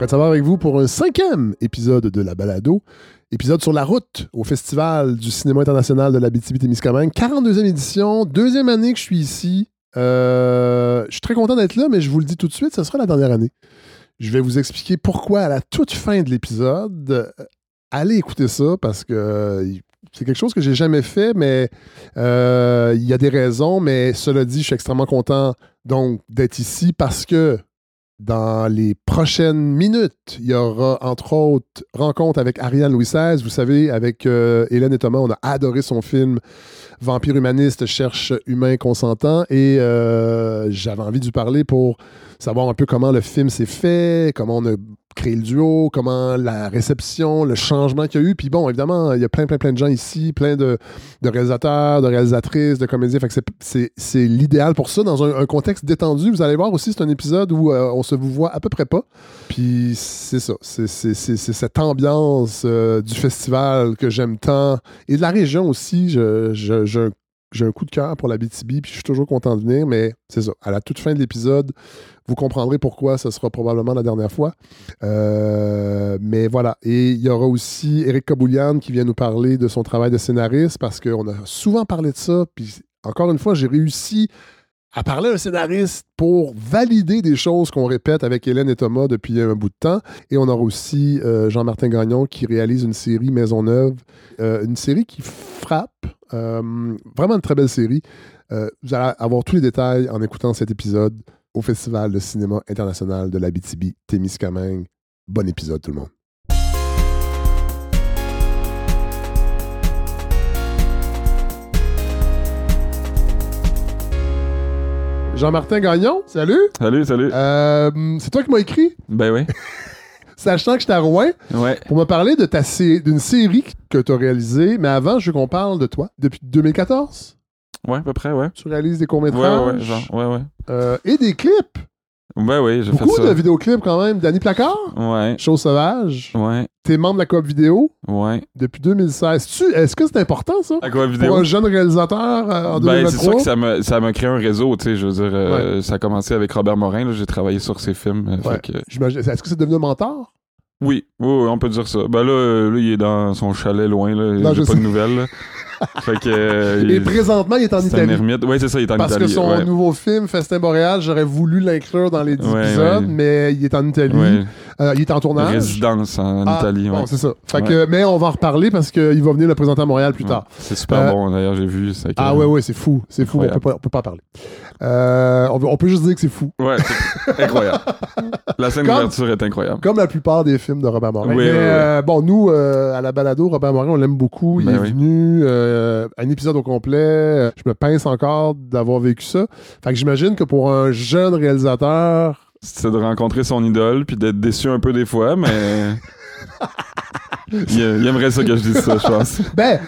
Fred Savard avec vous pour un cinquième épisode de La Balado. Épisode sur la route au Festival du cinéma international de la BTB-Témiscamingue. 42e édition, deuxième année que je suis ici. Euh, je suis très content d'être là, mais je vous le dis tout de suite, ce sera la dernière année. Je vais vous expliquer pourquoi à la toute fin de l'épisode. euh, Allez écouter ça parce que euh, c'est quelque chose que j'ai jamais fait, mais il y a des raisons. Mais cela dit, je suis extrêmement content donc d'être ici parce que dans les prochaines minutes, il y aura entre autres rencontre avec Ariane Louis XVI. Vous savez, avec euh, Hélène et Thomas, on a adoré son film Vampire humaniste cherche humain consentant et euh, j'avais envie de lui parler pour savoir un peu comment le film s'est fait, comment on a créé le duo, comment la réception, le changement qu'il y a eu. Puis bon, évidemment, il y a plein, plein, plein de gens ici, plein de, réalisateurs, de réalisatrices, de comédiens. Fait que c'est- l'idéal pour ça, dans un, contexte détendu. Vous allez voir aussi, c'est un épisode où euh, on se vous voit à peu près pas. Puis c'est ça, c'est cette ambiance euh, du festival que j'aime tant. Et de la région aussi, je- je- j'ai j'ai un coup de cœur pour la BTB, puis je suis toujours content de venir, mais c'est ça. À la toute fin de l'épisode, vous comprendrez pourquoi ce sera probablement la dernière fois. Euh, mais voilà. Et il y aura aussi Eric Kaboulian qui vient nous parler de son travail de scénariste, parce qu'on a souvent parlé de ça, puis encore une fois, j'ai réussi à parler à un scénariste pour valider des choses qu'on répète avec Hélène et Thomas depuis un bout de temps. Et on aura aussi euh, Jean-Martin Gagnon qui réalise une série Maisonneuve, euh, une série qui frappe, euh, vraiment une très belle série. Vous allez avoir tous les détails en écoutant cet épisode au Festival de cinéma international de l'Abitibi, Témiscamingue. Bon épisode tout le monde. Jean-Martin Gagnon, salut! Salut, salut. Euh, c'est toi qui m'as écrit, Ben oui. sachant que j'étais à Rouen, Ouais. pour me parler de ta sé- d'une série que tu as réalisée. Mais avant, je veux qu'on parle de toi. Depuis 2014, Ouais, à peu près, ouais. tu réalises des courts-métrages ouais, ouais, genre, ouais, ouais. euh, et des clips. Ben oui, j'ai fait Beaucoup ça. de vidéoclips quand même. Danny Placard, Ouais, Chose Sauvage. ouais, T'es membre de la coop vidéo ouais. depuis 2016. Tu- Est-ce que c'est important ça? Quoi Pour vidéo? un jeune réalisateur euh, en Ben, c'est 2023? sûr que ça m'a, ça m'a créé un réseau, tu sais, je veux dire, euh, ça a commencé avec Robert Morin, là, j'ai travaillé sur ses films, euh, Ouais. fait que- J'imagine- Est-ce que c'est devenu un mentor? oui, oui, oui, on peut dire ça. Ben là, là, il est dans son chalet loin, là, j'ai pas sais. de nouvelles, là. fait que... euh, Et il- présentement, il est en c'est un Italie. ermite. Ouais, c'est ça, il est en Parce Italie. que son ouais. nouveau film, Festin Boréal, j'aurais voulu l'inclure dans les 10 Ouais, épisodes, ouais. mais il est en Italie. Ouais. Euh, il est en tournage. Résidence en Ah, Italie, ouais. Bon, c'est ça. Fait que, mais on va en reparler parce qu'il va venir le présenter à Montréal plus Ouais. tard. C'est super Euh, bon, d'ailleurs, j'ai vu. c'est Ah que- ouais, ouais, c'est fou. C'est fou. On peut, Incroyable. pas, on peut pas en parler. Euh, on, peut- on peut juste dire que c'est fou. Ouais, c'est incroyable. La scène d'ouverture est incroyable. Comme la plupart des films de Robert Morin. Oui, Mais oui, oui. euh, bon, nous, euh, à la balado, Robert Morin, on l'aime beaucoup. Il Ben est venu euh, un épisode au complet. Je me pince encore d'avoir vécu ça. Fait que j'imagine que pour un jeune réalisateur, C'est de rencontrer son idole puis d'être déçu un peu des fois, mais. il, aimerait ça que je dise ça, je pense. Ben,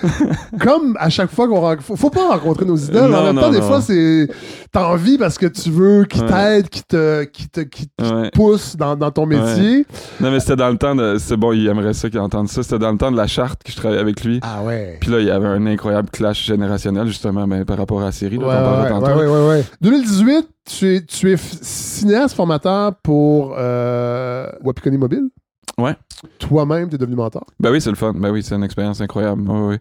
comme à chaque fois qu'on rencontre. Faut, faut pas rencontrer nos idoles. Non, en même non, temps, des non. fois, c'est. T'as envie parce que tu veux qu'ils Ouais. t'aident, qu'ils te, qu'ils te, te Ouais. poussent dans, dans ton métier. Non, mais c'était dans le temps de. C'est bon, il aimerait ça qu'il entende ça. C'était dans le temps de la charte que je travaillais avec lui. Ah ouais. Puis là, il y avait un incroyable clash générationnel, justement, ben, par rapport à la série. Ouais, Là, ouais, tantôt. ouais, ouais, ouais. 2018, tu es, tu es cinéaste formateur pour euh, Wapikoni Mobile? Ouais. Toi-même, t'es devenu mentor? Ben oui, c'est le fun. Ben oui, c'est une expérience incroyable. Ouais, ouais.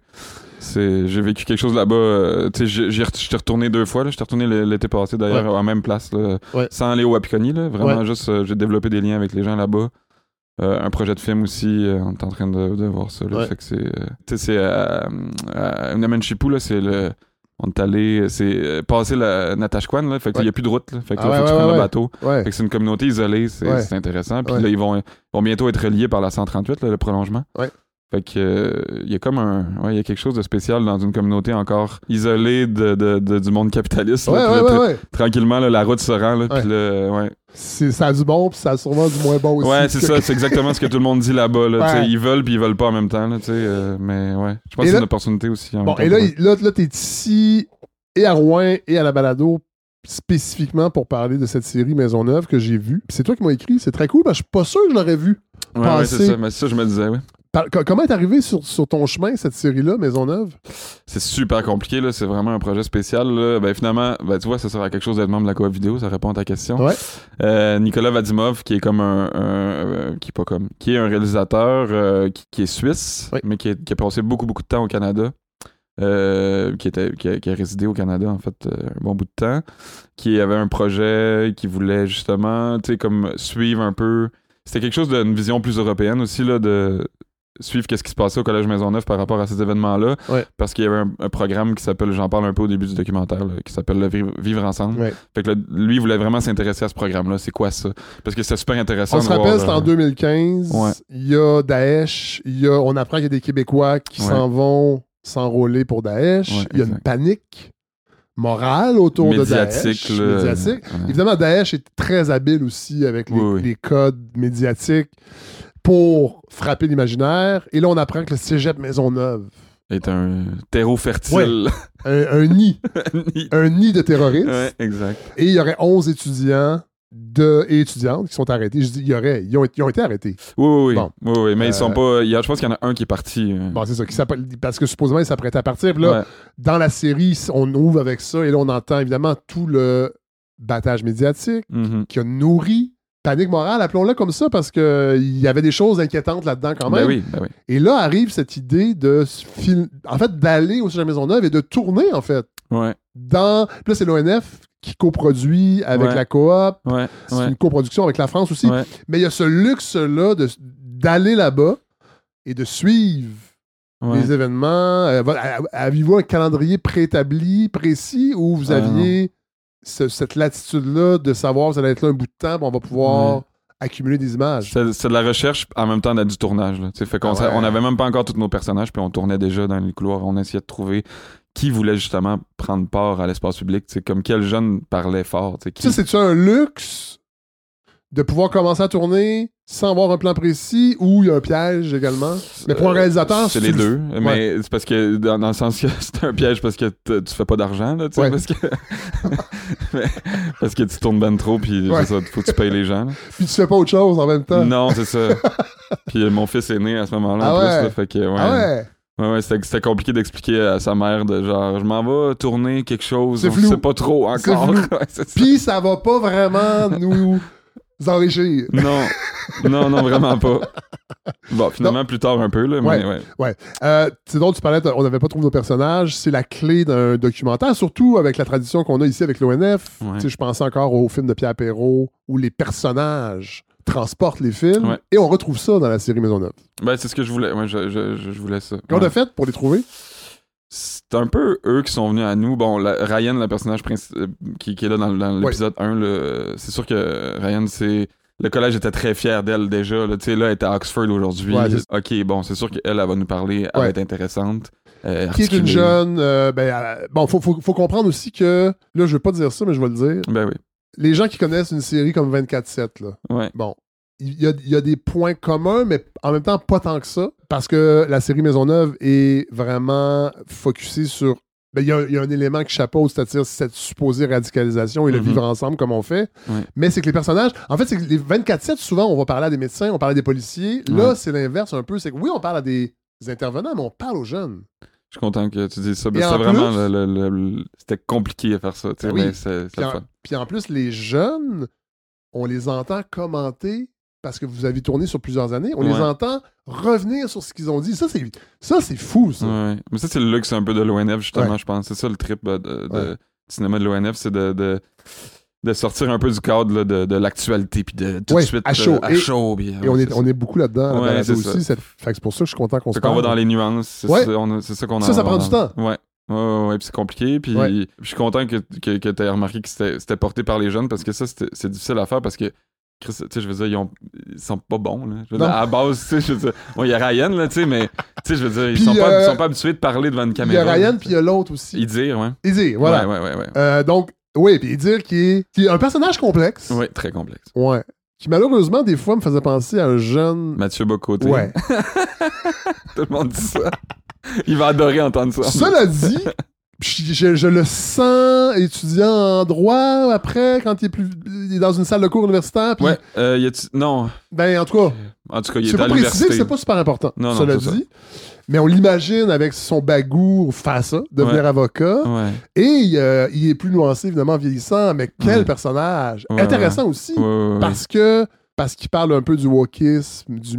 C'est, j'ai vécu quelque chose là-bas. euh, tu sais, j'étais retourné deux fois. J'étais retourné l'été passé d'ailleurs à la même place, là, Ouais. sans aller au Wapikoni. Là. Vraiment, Ouais. juste, euh, j'ai développé des liens avec les gens là-bas. Euh, un projet de film aussi, euh, on est en train de, de voir ça. Là, Ouais. Fait que c'est, tu sais, c'est à, c'est le. On est allé, c'est euh, passé la Natashquan, là. Fait qu'il Ouais. n'y a plus de route, là. Fait que Ah là, faut ouais, que tu prennes le bateau. Fait que c'est une communauté isolée, c'est intéressant. Puis là, ils vont, bientôt être reliés par la 138, là, le prolongement. Ouais. Fait que euh, il y a comme un. Ouais, il y a quelque chose de spécial dans une communauté encore isolée de, de- de- du monde capitaliste. Ouais, ouais, là, ouais. Tranquillement, là, la route se rend. Là, Ouais. Puis là, ouais. C'est- Ça a du bon, puis ça a sûrement du moins bon aussi. Ouais, c'est Que- ça. C'est exactement ce que tout le monde dit là-bas. Là, Ils veulent puis ils veulent pas en même temps. Là, euh, mais ouais. Je pense que c'est une opportunité aussi. en Bon, même et là, là, là t'es ici et à Rouen et à la balado spécifiquement pour parler de cette série Maisonneuve que j'ai vue. Puis C'est toi qui m'as écrit, c'est très cool, parce que je suis pas sûr que je l'aurais vu. Ouais, ouais, c'est ça. Mais ça, je me disais, ouais. Par- comment est arrivé sur, sur ton chemin, cette série-là, Maisonneuve? C'est super compliqué, là. C'est vraiment un projet spécial, là. Ben, finalement, ben, tu vois, ça sera quelque chose d'être membre de la coop vidéo, ça répond à ta question. Ouais. Euh, Nicolas Vadimov, qui est comme un, un- euh, qui est pas comme, qui est un réalisateur euh, qui, qui est suisse, Oui. mais qui, est- qui a passé beaucoup, beaucoup de temps au Canada. qui, était, qui, a, qui a résidé au Canada, en fait, un bon bout de temps, qui avait un projet qui voulait justement, tu sais, comme suivre un peu. C'était quelque chose d'une vision plus européenne aussi, là, de suivre qu'est-ce qui se passait au Collège Maisonneuve par rapport à ces événements-là. Ouais. Parce qu'il y avait un, un programme qui s'appelle, j'en parle un peu au début du documentaire, là, qui s'appelle le Vivre, Vivre ensemble. Ouais. Fait que là, lui, il voulait vraiment s'intéresser à ce programme-là. C'est quoi ça? Parce que c'est super intéressant. On se rappelle, c'est en euh, 2015. Ouais. Il y a Daesh. Il y a, on apprend qu'il y a des Québécois qui s'en vont s'enrôler pour Daesh. Il y a une panique morale autour de. Daesh. là. Médiatique. Évidemment, Daesh est très habile aussi avec les, Oui, oui. les codes médiatiques pour frapper l'imaginaire. Et là, on apprend que le cégep Maisonneuve, Est un terreau fertile. un, un nid, un nid de terroristes. ouais, exact. Et il y aurait 11 étudiants de, et étudiantes qui sont arrêtés. Je dis, il y aurait, ils ont, ils ont été arrêtés. Oui, oui, oui. Bon. Oui, oui, mais ils sont Euh, pas. il y a- je pense qu'il y en a un qui est parti. euh. Bon, c'est ça. qui parce que supposément, ils s'apprêtaient à partir. Puis là, Ouais. dans la série, on ouvre avec ça. Et là, on entend évidemment tout le battage médiatique Mhm. qui a nourri panique morale, appelons-le comme ça, parce qu'il y avait des choses inquiétantes là-dedans quand même. Ben oui, ben oui. Et là arrive cette idée de en fait, d'aller au Cégep Maisonneuve et de tourner, en fait, Ouais, dans... Puis là, c'est l'ONF qui coproduit avec Ouais. la coop. ouais, C'est une coproduction avec la France aussi. Mais il y a ce luxe-là de- d'aller là-bas et de suivre les événements. Euh, vo- a- Avez-vous un calendrier préétabli, précis, où vous Ah, aviez ce- cette latitude-là de savoir ça allait être là un bout de temps, puis on va pouvoir accumuler des images? C'est de la recherche en même temps du tournage. Là. Fait Ah ouais. on avait même pas encore tous nos personnages, puis on tournait déjà dans les couloirs. On essayait de trouver qui voulait justement prendre part à l'espace public. Comme quel jeune parlait fort. Qui... Ça, c'est-tu un luxe de pouvoir commencer à tourner sans avoir un plan précis ou il y a un piège également? Mais pour un Euh, réalisateur, c'est les le- deux. Mais c'est parce que, dans, dans le sens que c'est un piège parce que tu fais pas d'argent, là, tu sais, Ouais. parce que. Mais- parce que tu tournes ben trop, puis Ouais. ça, faut que tu payes les gens. là. Puis tu fais pas autre chose en même temps. Non, c'est ça. puis mon fils est né à ce moment-là, Ah en plus, là, fait que, ouais. Ah ouais? Ouais, ouais, c'était compliqué d'expliquer à sa mère de genre, je m'en vais tourner quelque chose, C'est on flou. sait pas trop encore. flou. Puis ça va pas vraiment nous enrichir. Non, non, non, vraiment pas. Bon, finalement, plus tard un peu, là, mais Ouais. ouais. Euh, c'est donc, tu parlais, on n'avait pas trouvé nos personnages. C'est la clé d'un documentaire, surtout avec la tradition qu'on a ici avec l'ONF. Ouais. Je pensais encore au film de Pierre Perrault où les personnages transportent les films. Ouais. Et on retrouve ça dans la série Maisonneuve. Ben, c'est ce que je voulais. Ouais, je, je, je, voulais ça. Qu'on Ouais. a fait pour les trouver? C'est un peu eux qui sont venus à nous. Bon, la- Ryan, le personnage euh, qui, qui est là dans, dans l'épisode 1, là, euh, c'est sûr que Ryan, c'est. Le collège était très fier d'elle déjà. Là, Tu sais, là, elle est à Oxford aujourd'hui. Ouais, ok, bon, c'est sûr qu'elle, elle va nous parler. Elle Ouais. va être intéressante. euh, Qui est une jeune. euh, ben, euh, bon, faut, faut, faut comprendre aussi que. Là, je veux pas dire ça, mais je vais le dire. Ben oui. Les gens qui connaissent une série comme 24-7, là. Ouais. Bon. Il y, a, il y a des points communs, mais en même temps, pas tant que ça. Parce que la série Maisonneuve est vraiment focusée sur. ben, il, y a, il y a un élément qui chapeaute, c'est-à-dire cette supposée radicalisation et le Mhm. vivre ensemble comme on fait. Ouais. Mais c'est que les personnages. En fait, c'est que les 24-7, souvent, on va parler à des médecins, on parle à des policiers. Là, Ouais. c'est l'inverse un peu. C'est que oui, on parle à des intervenants, mais on parle aux jeunes. Je suis content que tu dises ça. C'était vraiment. le- le- le- C'était compliqué à faire ça. Ben oui. mais Puis en, fun. puis en plus, les jeunes, on les entend commenter parce que vous avez tourné sur plusieurs années. On les entend revenir sur ce qu'ils ont dit. Ça, c'est, ça, c'est fou, ça. Ouais. Mais ça, c'est le luxe un peu de l'ONF, justement, Ouais. je pense. C'est ça le trip euh, de, de- cinéma de l'ONF, c'est de, de, de sortir un peu du cadre là, de, l'actualité, puis de tout de suite à chaud. euh, à Et- chaud. puis, Et on, ouais, est, c'est on est beaucoup là-dedans, aussi. ça fait que c'est pour ça que je suis content qu'on se qu'on va dans les nuances. C'est ça, ça qu'on a. Ça, ça prend du temps. Ouais. Ouais, ouais, puis c'est compliqué. Puis je suis content que, que, que tu aies remarqué que c'était porté par les jeunes parce que ça, c'est difficile à faire parce que, Chris, tu sais, je veux dire, ils, ont, ils sont pas bons. Là. Je veux dire, à la base, tu sais, je veux dire, bon, il y a Ryan, là, tu sais, mais, tu sais, je veux dire, ils Puis, sont, pas, euh, ils sont pas habitués de parler devant une Il y a caméra. Ryan, puis il y a l'autre aussi. Disent, ouais. Voilà. Ouais, ouais, ouais. ouais. Euh, donc, oui, puis dire qu'il est, qu'il est un personnage complexe. Ouais, très complexe. Ouais. Qui malheureusement, des fois, me faisait penser à un jeune. Mathieu Bocoté. Ouais. Tout le monde dit ça. Il va adorer entendre ça. Cela dit, je, je- je le sens étudiant en droit après, quand il est, plus, il est dans une salle de cours universitaire. Ouais, euh, y. Non. Ben, en tout cas, En tout cas, il C'est est pas précisé, c'est pas super important. Non, non, cela ça. dit. Mais on l'imagine avec son bagou faire ça, devenir Ouais. avocat. Ouais. Et euh, il est plus nuancé, évidemment, vieillissant, mais quel Ouais. personnage! Intéressant aussi, parce que parce qu'il parle un peu du wokisme, du,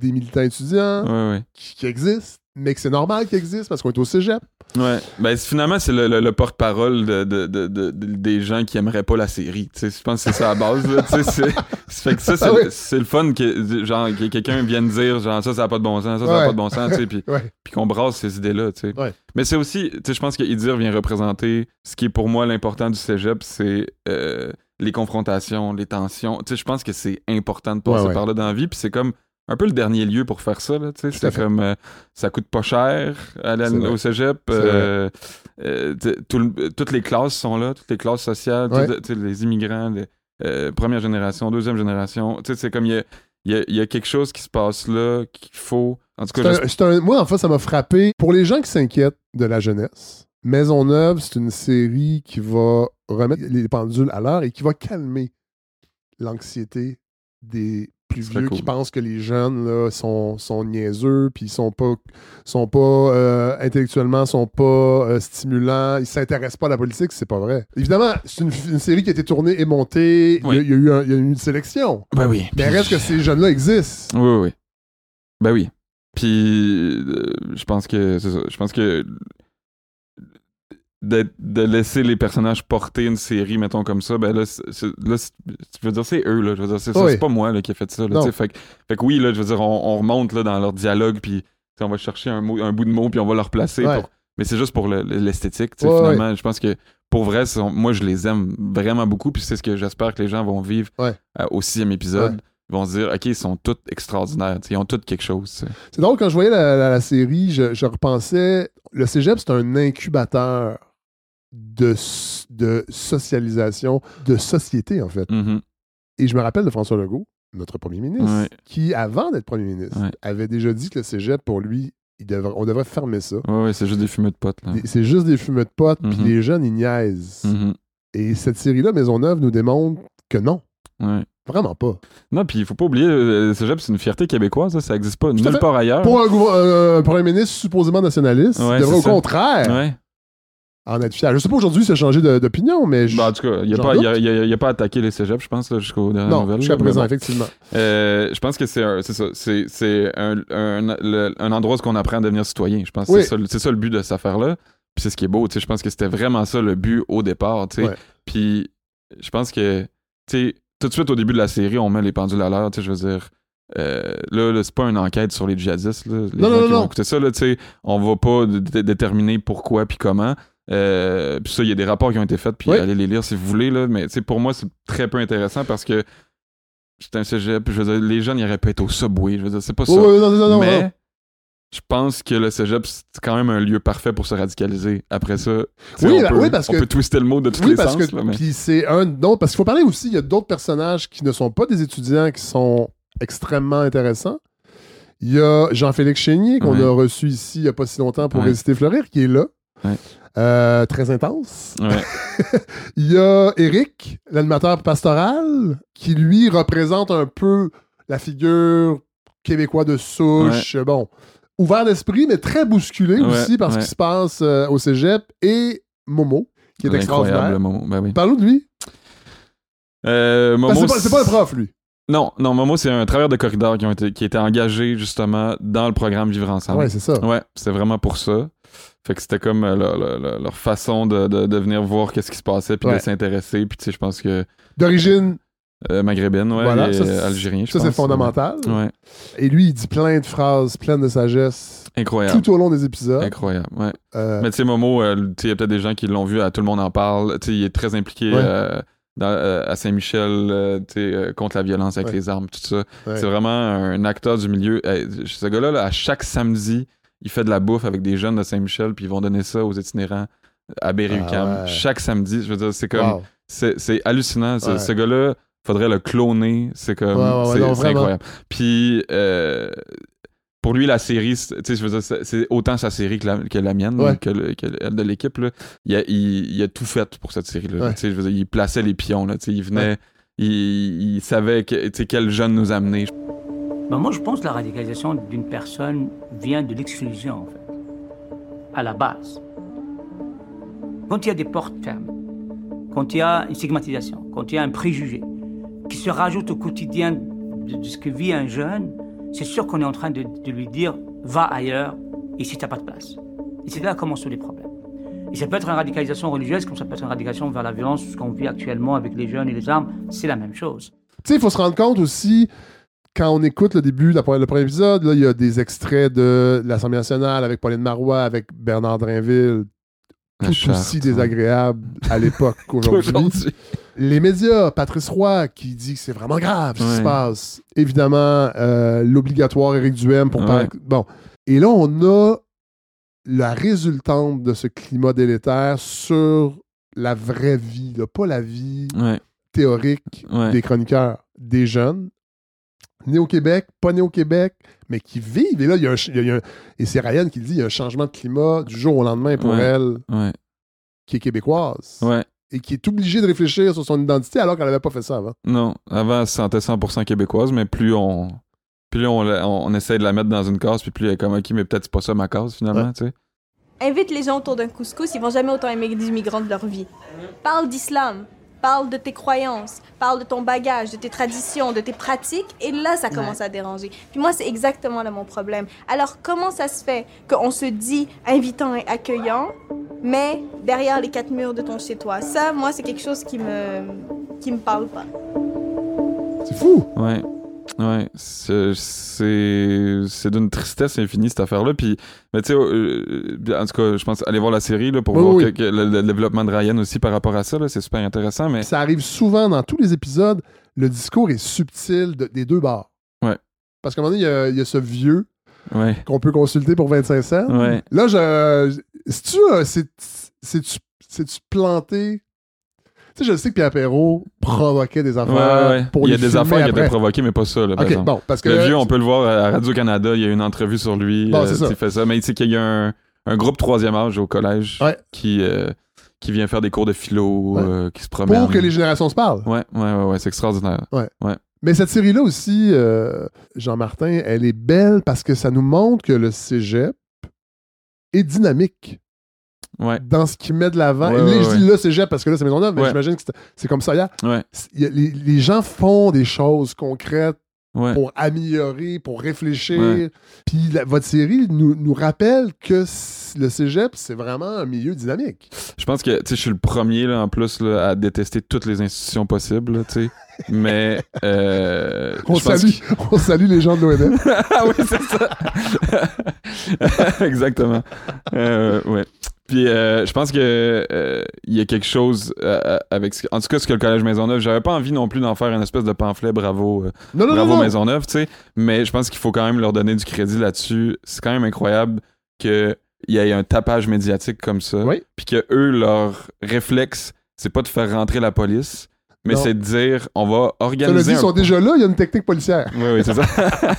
des militants étudiants qui existent, mais que c'est normal qu'ils existent parce qu'on est au cégep. Ouais. Ben, finalement, c'est le, le- le porte-parole de, de- de- de- de- des gens qui aimeraient pas la série. Tu sais, je pense que c'est ça à la base. Là, tu sais, c'est, c'est fait que ça, c'est, Ah le fun que, genre, que quelqu'un vienne dire genre, ça, ça n'a pas de bon sens, ça, ça n'a pas de bon sens, tu sais, puis, Ouais. qu'on brasse ces idées-là. tu sais. Ouais. Mais c'est aussi, tu sais, je pense que Idir vient représenter ce qui est pour moi l'important du cégep, c'est euh, les confrontations, les tensions. Tu sais, je pense que c'est important de passer par là dans la vie, puis c'est comme un peu le dernier lieu pour faire ça. C'est comme euh, ça coûte pas cher à- au cégep. Euh, euh, tout le- toutes les classes sont là, toutes les classes sociales, Ouais. les immigrants, les, première génération, deuxième génération. C'est comme il y a, y y quelque chose qui se passe là qu'il faut. En tout cas, un- c'est un- moi, en fait, ça m'a frappé. Pour les gens qui s'inquiètent de la jeunesse, Maisonneuve, c'est une série qui va remettre les pendules à l'heure et qui va calmer l'anxiété des plus vieux cool. qui pensent que les jeunes là, sont, sont niaiseux, puis ils sont pas, sont pas euh, intellectuellement, sont pas euh, stimulants, ils s'intéressent pas à la politique, c'est pas vrai. Évidemment, c'est une, une série qui a été tournée et montée, il y a- Oui. il y, a eu un- il y a eu une sélection. ben oui. Mais Puis- reste que ces jeunes-là existent. Oui, oui, oui. Ben oui. Puis, euh, je pense que c'est ça. Je pense que de, de laisser les personnages porter une série, mettons comme ça, ben là, tu veux dire, c'est eux, là. Je veux dire, c'est Oui. pas moi là, qui ai fait ça. Là, fait, que- fait que oui, là, je veux dire, on, on remonte là, dans leur dialogue, puis on va chercher un, mot, un bout de mot, puis on va le replacer. Ouais. pour- Mais c'est juste pour le- l'esthétique, Ouais, finalement. Je pense que pour vrai, moi, je les aime vraiment beaucoup, puis c'est ce que j'espère que les gens vont vivre euh, au sixième épisode. Ils vont se dire, OK, ils sont tous extraordinaires. Ils ont tous quelque chose. C'est drôle, quand je voyais la, la- la série, je, je repensais. Le cégep, c'est un incubateur de, socialisation, de société, en fait. Mhm. Et je me rappelle de François Legault, notre premier ministre, Ouais. qui, avant d'être premier ministre, Ouais. avait déjà dit que le cégep, pour lui, il on devrait fermer ça. Ouais, ouais, c'est juste des fumeux de potes. C'est juste des fumeux de potes, puis Mhm. les jeunes, ils niaisent. Mhm. Et cette série-là, Maisonneuve, nous démontre que non. Ouais. Vraiment pas. Non, puis il faut pas oublier, euh, le cégep, c'est une fierté québécoise. Ça, ça existe pas nulle part ailleurs. Pour un, gouver- un- premier ministre supposément nationaliste, Ouais, il devrait au ça. contraire. En être fier. Je sais pas aujourd'hui s'il a changé d'opinion, mais je- Ben, en tout cas, il a, J'en pas- il a, il a- il a pas attaqué les cégeps, je pense, là, jusqu'aux dernières non, jusqu'à présent, bon. effectivement. Euh, je pense que c'est ça. C'est un, un, un endroit où on apprend à devenir citoyen. Je pense Oui. c'est ça, le- c'est ça le but de cette affaire-là. Puis c'est ce qui est beau. tu sais, Je pense que c'était vraiment ça le but au départ. tu sais. Ouais. Puis je pense que tu sais, tout de suite au début de la série, on met les pendules à l'heure. tu sais, Je veux dire. euh, là, là, c'est pas une enquête sur les djihadistes. Là, les Non, gens non, qui non. vont écouter ça, là, tu sais, on va pas déterminer pourquoi puis comment. Euh, puis ça, il y a des rapports qui ont été faits, puis Oui. allez les lire si vous voulez. Là, mais pour moi, c'est très peu intéressant parce que c'est un cégep. Je veux dire, les jeunes, ils auraient pu être au subway. Je veux dire, c'est pas ça. Oui, oui, non, non, non, mais je pense que le cégep, c'est quand même un lieu parfait pour se radicaliser. Après ça, Oui, on, peut, oui, parce on que- peut twister le mot de tous Oui, les parce sens. que là, mais- puis c'est un non parce qu'il faut parler aussi, il y a d'autres personnages qui ne sont pas des étudiants qui sont extrêmement intéressants. Il y a Jean-Félix Chénier qu'on Ouais. a reçu ici il n'y a pas si longtemps pour Ouais. Résister Fleurir qui est là. Ouais. Euh, très intense. Ouais. Il y a Eric, l'animateur pastoral, qui lui représente un peu la figure québécois de souche. Bon, ouvert d'esprit, mais très bousculé Ouais, aussi par ce qui se passe euh, au cégep. Et Momo, qui est extraordinaire. Momo. Ben oui. Parlons de lui. Euh, Momo, c'est pas, c'est pas un prof, lui. Non, non, Momo, c'est un travailleur de corridor qui, ont été, qui engagé justement dans le programme Vivre ensemble. Ouais, c'est ça. Ouais, c'était vraiment pour ça. Fait que c'était comme euh, leur, leur- leur- leur façon de, de, de venir voir qu'est-ce qui se passait puis Ouais. de s'intéresser. Puis tu sais, je pense que D'origine, euh, maghrébine, ouais, Voilà, ça, euh, algérien, je ça, c'est fondamental. Ouais, Et lui, il dit plein de phrases pleines de sagesse incroyable. tout au long des épisodes. Incroyable, ouais. Euh, Mais tu sais, Momo, euh, il y a peut-être des gens qui l'ont vu, à tout le monde en parle. Tu sais, il est très impliqué Ouais. dans- à Saint-Michel, tu sais, contre la violence avec Ouais. les armes, tout ça. C'est vraiment un acteur du milieu. Ce gars-là, là, à chaque samedi, il fait de la bouffe avec des jeunes de Saint-Michel, puis ils vont donner ça aux itinérants à Berry-UQAM. Ah ouais. Chaque samedi, je veux dire, c'est comme... Wow. C'est hallucinant. Ce, Ouais. ce gars-là, faudrait le cloner. C'est comme... Ouais, c'est incroyable. Puis... euh, pour lui, la série, c'est- autant sa série que la, que la mienne, là, que, le- que le- de l'équipe. Il a, il, il a tout fait pour cette série-là. Il plaçait les pions. Là, il venait, il, il savait que, quel jeune nous amener. Ben, moi, je pense que la radicalisation d'une personne vient de l'exclusion, en fait, à la base. Quand il y a des portes fermes, quand il y a une stigmatisation, quand il y a un préjugé qui se rajoute au quotidien de, ce que vit un jeune, c'est sûr qu'on est en train de, lui dire va ailleurs, ici t'as pas de place. Et c'est là que commencent les problèmes. Et ça peut être une radicalisation religieuse, comme ça peut être une radicalisation vers la violence, ce qu'on vit actuellement avec les jeunes et les armes, c'est la même chose. Tu sais, il faut se rendre compte aussi, quand on écoute le début, le premier épisode, là, il y a des extraits de l'Assemblée nationale avec Pauline Marois, avec Bernard Drinville, tout charte, aussi ouais. désagréable à l'époque qu'aujourd'hui. Aujourd'hui. Les médias, Patrice Roy qui dit que c'est vraiment grave ce qui se passe. Évidemment, euh, l'obligatoire Éric Duhem pour Ouais. parler. Bon. Et là, on a la résultante de ce climat délétère sur la vraie vie, là, pas la vie théorique des chroniqueurs, des jeunes, nés au Québec, pas nés au Québec, mais qui vivent. Et là, il y a un, il y a un- et c'est Ryan qui le dit, il y a un changement de climat du jour au lendemain pour Ouais. elle, Ouais, qui est québécoise, ouais. et qui est obligée de réfléchir sur son identité alors qu'elle n'avait pas fait ça avant. Non, avant, elle se sentait 100% québécoise, mais plus on. Plus on, la- on, on essaie de la mettre dans une case, puis plus elle est comme, ok, mais peut-être c'est pas ça ma case finalement, tu sais. Invite les gens autour d'un couscous, ils vont jamais autant aimer des immigrants de leur vie. Parle d'islam, parle de tes croyances, parle de ton bagage, de tes traditions, de tes pratiques, et là, ça commence à déranger. Puis moi, c'est exactement là mon problème. Alors, comment ça se fait qu'on se dit invitant et accueillant, mais derrière les quatre murs de ton chez-toi? Ça, moi, c'est quelque chose qui me, qui me parle pas. C'est fou! Ouais. Ouais, c'est d'une tristesse infinie cette affaire-là. Puis, mais tu sais, euh, euh, en tout cas, je pense aller voir la série là, pour Oui, voir oui. que- que le, le développement de Ryan aussi par rapport à ça, là, c'est super intéressant. Mais Ça arrive souvent dans tous les épisodes, le discours est subtil de- des deux bords. Ouais. Parce qu'à un moment donné, il y a, il y a ce vieux ouais, qu'on peut consulter pour 25 cents. Ouais. Là, je. C'est-tu. euh, c'est- C'est-tu c'est-tu planté? Tu sais, je sais que Pierre Perrault provoquait des ouais, affaires ouais. pour Il y a des affaires qui étaient provoquées, mais pas ça. Là, par bon, parce que. Le vieux, on peut le voir à Radio-Canada, il y a une entrevue sur lui. Bon, euh, ça. Il fait ça. Mais tu sais qu'il y a un, un groupe troisième âge au collège Ouais. qui, euh, qui vient faire des cours de philo, Ouais. euh, qui se promène. Pour que les générations se parlent. Ouais, ouais, ouais, ouais, c'est extraordinaire. Mais cette série-là aussi, euh, Jean-Martin, elle est belle parce que ça nous montre que le cégep est dynamique Ouais, dans ce qu'il met de l'avant. Ouais, Et là, ouais, je dis le cégep parce que là, c'est Maisonneuve, mais j'imagine que c'est- comme ça hier. ouais, Il y a- Les, les gens font des choses concrètes pour améliorer, pour réfléchir. Puis la- votre série nous, nous rappelle que le cégep, c'est vraiment un milieu dynamique. Je pense que tu sais, je suis le premier là, en plus là, à détester toutes les institutions possibles, là, tu sais. Mais euh, On salue, on salue les gens de l'ONF. ah oui, c'est ça. Exactement. Euh, ouais. Puis euh, je pense que euh, il y a quelque chose euh, avec ce- en tout cas ce que le collège Maisonneuve, j'avais pas envie non plus d'en faire une espèce de pamphlet bravo euh, Non, non, bravo non. Maisonneuve, tu sais, mais je pense qu'il faut quand même leur donner du crédit là-dessus. C'est quand même incroyable que il y ait un tapage médiatique comme ça, Oui. puis que eux leur réflexe, c'est pas de faire rentrer la police, mais c'est de dire on va organiser dit, ils sont déjà là, il y a une technique policière. oui, oui, c'est ça.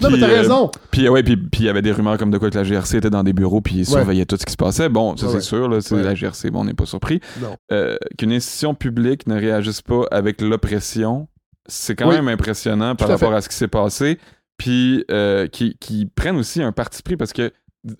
Non, mais t'as euh, raison. Puis ouais, puis puis il y avait des rumeurs comme de quoi que la GRC était dans des bureaux puis ils surveillaient tout ce qui se passait. Bon, ça c'est sûr, là, c'est la GRC, bon, on n'est pas surpris. Euh, Qu'une institution publique ne réagisse pas avec l'oppression, c'est quand Oui. même impressionnant par à rapport fait. à ce qui s'est passé. Puis euh, qui, qui prennent aussi un parti pris parce que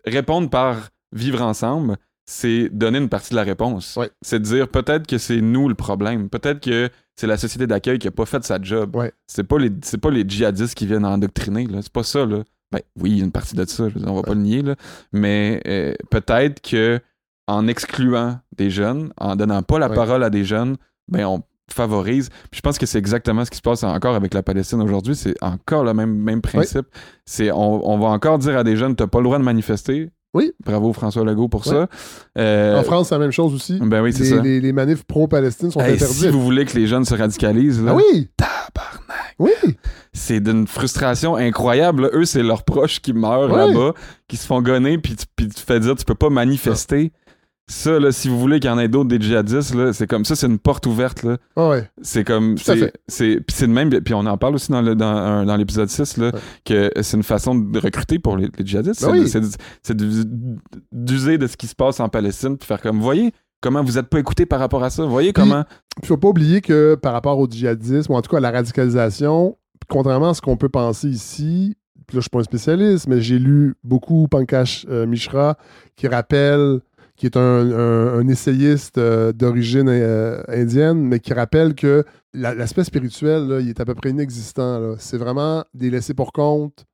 répondre par vivre ensemble, c'est donner une partie de la réponse. Ouais. C'est de dire peut-être que c'est nous le problème. Peut-être que c'est la société d'accueil qui a pas fait sa job. Ouais. C'est pas les c'est pas les djihadistes qui viennent endoctriner là, c'est pas ça là. Ben oui, il y a une partie de ça, on va pas le nier là, mais euh, peut-être que en excluant des jeunes, en donnant pas la parole à des jeunes, ben on favorise. Puis je pense que c'est exactement ce qui se passe encore avec la Palestine aujourd'hui, c'est encore le même même principe. C'est on, on va encore dire à des jeunes t'as pas le droit de manifester. Oui. Bravo François Legault pour Ouais. ça. Euh, En France, c'est la même chose aussi. ben oui, c'est les, ça. les- les manifs pro-Palestine sont Hey, interdits. si vous voulez que les jeunes se radicalisent, là, Ah oui! tabarnak, Oui! c'est d'une frustration incroyable. Eux, c'est leurs proches qui meurent là-bas, qui se font gonner, puis tu, puis tu fais dire tu peux pas manifester. Ça, là, si vous voulez qu'il y en ait d'autres des djihadistes, là, c'est comme ça, c'est une porte ouverte. Là. Ah ouais. C'est comme. C'est- c'est- Puis c'est de même. Puis on en parle aussi dans, le- dans, dans l'épisode 6, là, Ouais. que c'est une façon de recruter pour les, les djihadistes. Ben c'est oui. d'user de ce qui se passe en Palestine, puis faire comme, voyez comment vous êtes pas écoutés par rapport à ça? Voyez Puis- comment. Il faut pas oublier que par rapport au djihadisme, ou en tout cas à la radicalisation, contrairement à ce qu'on peut penser ici, puis là, je suis pas un spécialiste, mais j'ai lu beaucoup Pankaj euh, Mishra qui rappelle, qui est un, un- un essayiste euh, d'origine euh, indienne, mais qui rappelle que la- l'aspect spirituel, là, il est à peu près inexistant. C'est vraiment des laissés pour compte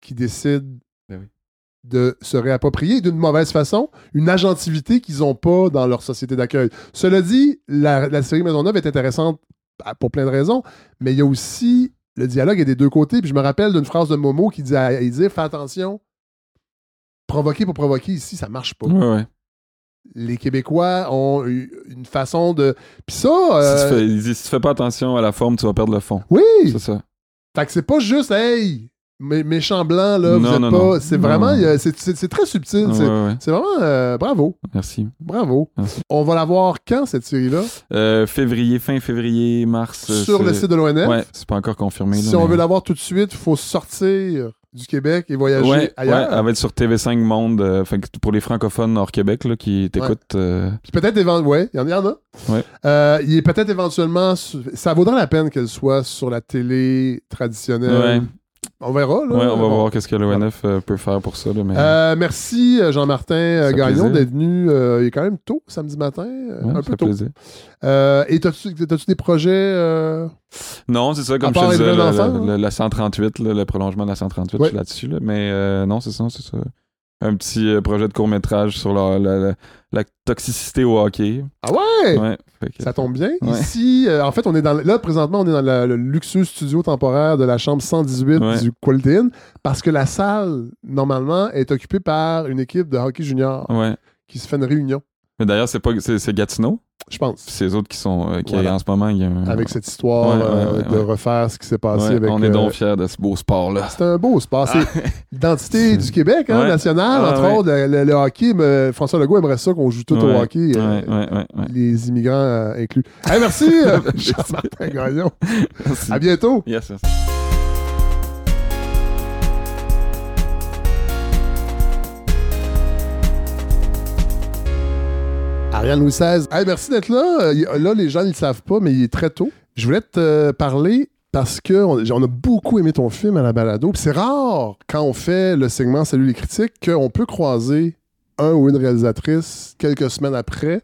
qui décident Ben oui. de se réapproprier d'une mauvaise façon une agentivité qu'ils n'ont pas dans leur société d'accueil. Cela dit, la, la série Maisonneuve est intéressante bah, pour plein de raisons, mais il y a aussi le dialogue est des deux côtés. Puis je me rappelle d'une phrase de Momo qui dit à dit, Fais attention, provoquer pour provoquer ici, ça marche pas. Ouais, ouais. Les Québécois ont eu une façon de. Puis ça. Si, euh, tu fais, si tu fais pas attention à la forme, tu vas perdre le fond. Oui! C'est ça. Fait que c'est pas juste, hey, mé- méchant blanc, là, vous êtes non, pas. C'est vraiment. a- C'est très subtil. Ouais, c'est ouais. vraiment. euh, bravo. Merci. Bravo. Merci. On va la voir quand, cette série-là? Euh, février, fin février, mars. euh, Sur le site de l'ONF. Ouais, c'est pas encore confirmé. Si on veut la voir tout de suite, il faut sortir du Québec et voyager Ouais, ouais, ailleurs. elle va être sur TV5 Monde. euh, pour les francophones hors Québec là, qui t'écoutent. euh, Puis peut-être éventuellement, ouais, il y en- il y en a. Ouais. Euh, il est peut-être éventuellement, su- ça vaudra la peine qu'elle soit sur la télé traditionnelle. On verra là. ouais, on va Bon. voir qu'est-ce que l'ONF euh, peut faire pour ça. Là, mais... Euh, merci euh, Jean-Martin euh, Gagnon d'être venu. euh, il est quand même tôt samedi matin, ouais, un peu tôt. plaisir. Et t'as-tu t'as-tu des projets Non, c'est ça, comme je te disais, la, enfant, la- hein? la- la 138, là, le prolongement de la 138, Ouais. je suis là-dessus. là. Mais non, c'est ça, c'est ça. Un petit euh, projet de court-métrage sur la, la- la- la toxicité au hockey. Ah ouais? Ouais, fait que- Ça tombe bien. Ouais. Ici, euh, en fait, on est dans là présentement, on est dans le luxueux studio temporaire de la chambre 118 Ouais. du Quality Inn parce que la salle normalement est occupée par une équipe de hockey junior qui se fait une réunion, Mais d'ailleurs, c'est pas c'est Gatineau? Je pense, Puis les autres qui sont euh, qui Voilà. en ce moment. un- avec cette histoire Ouais, euh, ouais, de refaire ce qui s'est passé avec. on est euh, donc fiers de ce beau sport-là. c'est un beau sport. C'est Ah. l'identité C'est- du Québec, hein, Ah, entre autres. Le, hockey, mais François Legault aimerait ça qu'on joue tout au hockey. euh. Les immigrants euh, inclus. Hey, merci, euh, Jean-Martin Gagnon. Merci. À bientôt. Yes, yes. Ariane Louis XVI. Hey, merci d'être là. Là, les gens ne le savent pas, mais il est très tôt. Je voulais te euh, parler parce que on, on a beaucoup aimé ton film à la balado. C'est rare quand on fait le segment Salut les critiques qu'on peut croiser un ou une réalisatrice quelques semaines après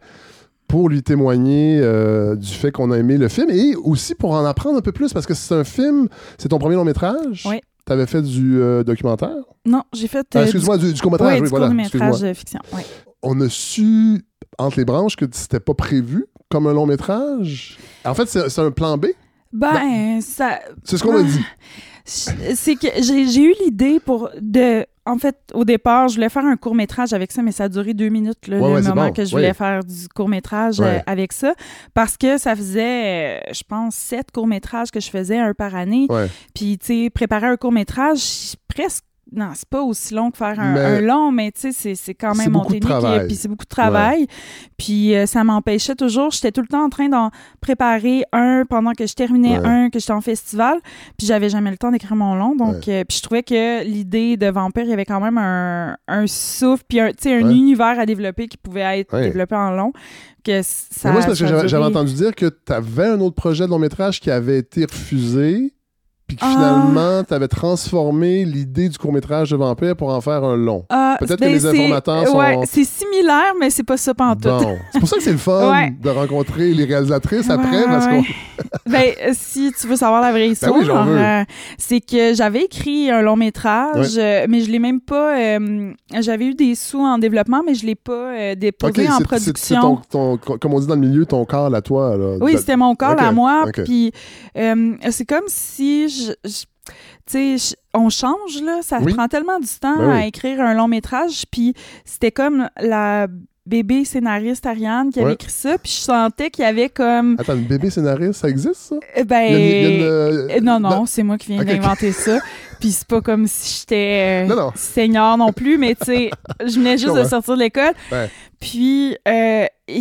pour lui témoigner euh, du fait qu'on a aimé le film et aussi pour en apprendre un peu plus parce que c'est un film, c'est ton premier long métrage? Oui. Tu avais fait du euh, documentaire? Non, j'ai fait. Ah, euh, excuse-moi, du, court-métrage. ouais, oui, du voilà. Excuse-moi. euh, fiction. ouais. On a su entre les branches que c'était pas prévu comme un long métrage? En fait, c'est un plan B? Ben, ça. C'est ce qu'on a dit. C'est que j'ai eu l'idée pour de. En fait, au départ, je voulais faire un court métrage avec ça, mais ça a duré deux minutes, là, Ouais, le ouais, moment bon. que je voulais Ouais. faire du court métrage Ouais. avec ça, parce que ça faisait, euh, je pense, sept courts métrages que je faisais un par année. Puis, tu sais, préparer un court métrage, presque. Non, c'est pas aussi long que faire un, Mais- un long, mais tu sais, c'est- quand même mon et- Puis c'est beaucoup de travail. Puis euh, ça m'empêchait toujours. J'étais tout le temps en train d'en préparer un pendant que je terminais Ouais. un, que j'étais en festival. Puis j'avais jamais le temps d'écrire mon long. Donc, euh, puis je trouvais que l'idée de Vampire, il y avait quand même un, un souffle, puis un, tu sais, un Ouais. univers à développer qui pouvait être développé en long. Que ça, Mais moi, c'est parce que j'avais entendu dire que tu avais un autre projet de long métrage qui avait été refusé, puis que Ah. finalement, tu avais transformé l'idée du court métrage de Vampire pour en faire un long. Ah, Peut-être ben, que les informateurs sont- Ouais, c'est similaire, mais c'est pas ça pantoute. Bon. C'est pour ça que c'est le fun Ouais. de rencontrer les réalisatrices après, parce ben, si tu veux savoir la vraie histoire, Ben oui, euh, c'est que j'avais écrit un long métrage, euh, mais je l'ai même pas. euh, j'avais eu des sous en développement, mais je l'ai pas euh, déposé en production. c'est ton, ton- comme on dit dans le milieu, ton corps à toi. Là. Oui, c'était mon corps Ok, à moi. Puis euh, c'est comme si je. Je- tu sais, on change, là. Ça Oui. prend tellement du temps Ben oui. à écrire un long métrage. Puis c'était comme la bébé scénariste Ariane qui avait Ouais. écrit ça. Puis je sentais qu'il y avait comme. Attends, bébé scénariste, ça existe, ça? Ben. Il y a une- il y a une, non, non, c'est moi qui viens d'inventer ça. Puis c'est pas comme si j'étais euh, Non, non. senior non plus, mais tu sais, je venais juste de sortir de l'école. Ouais. Puis, euh, je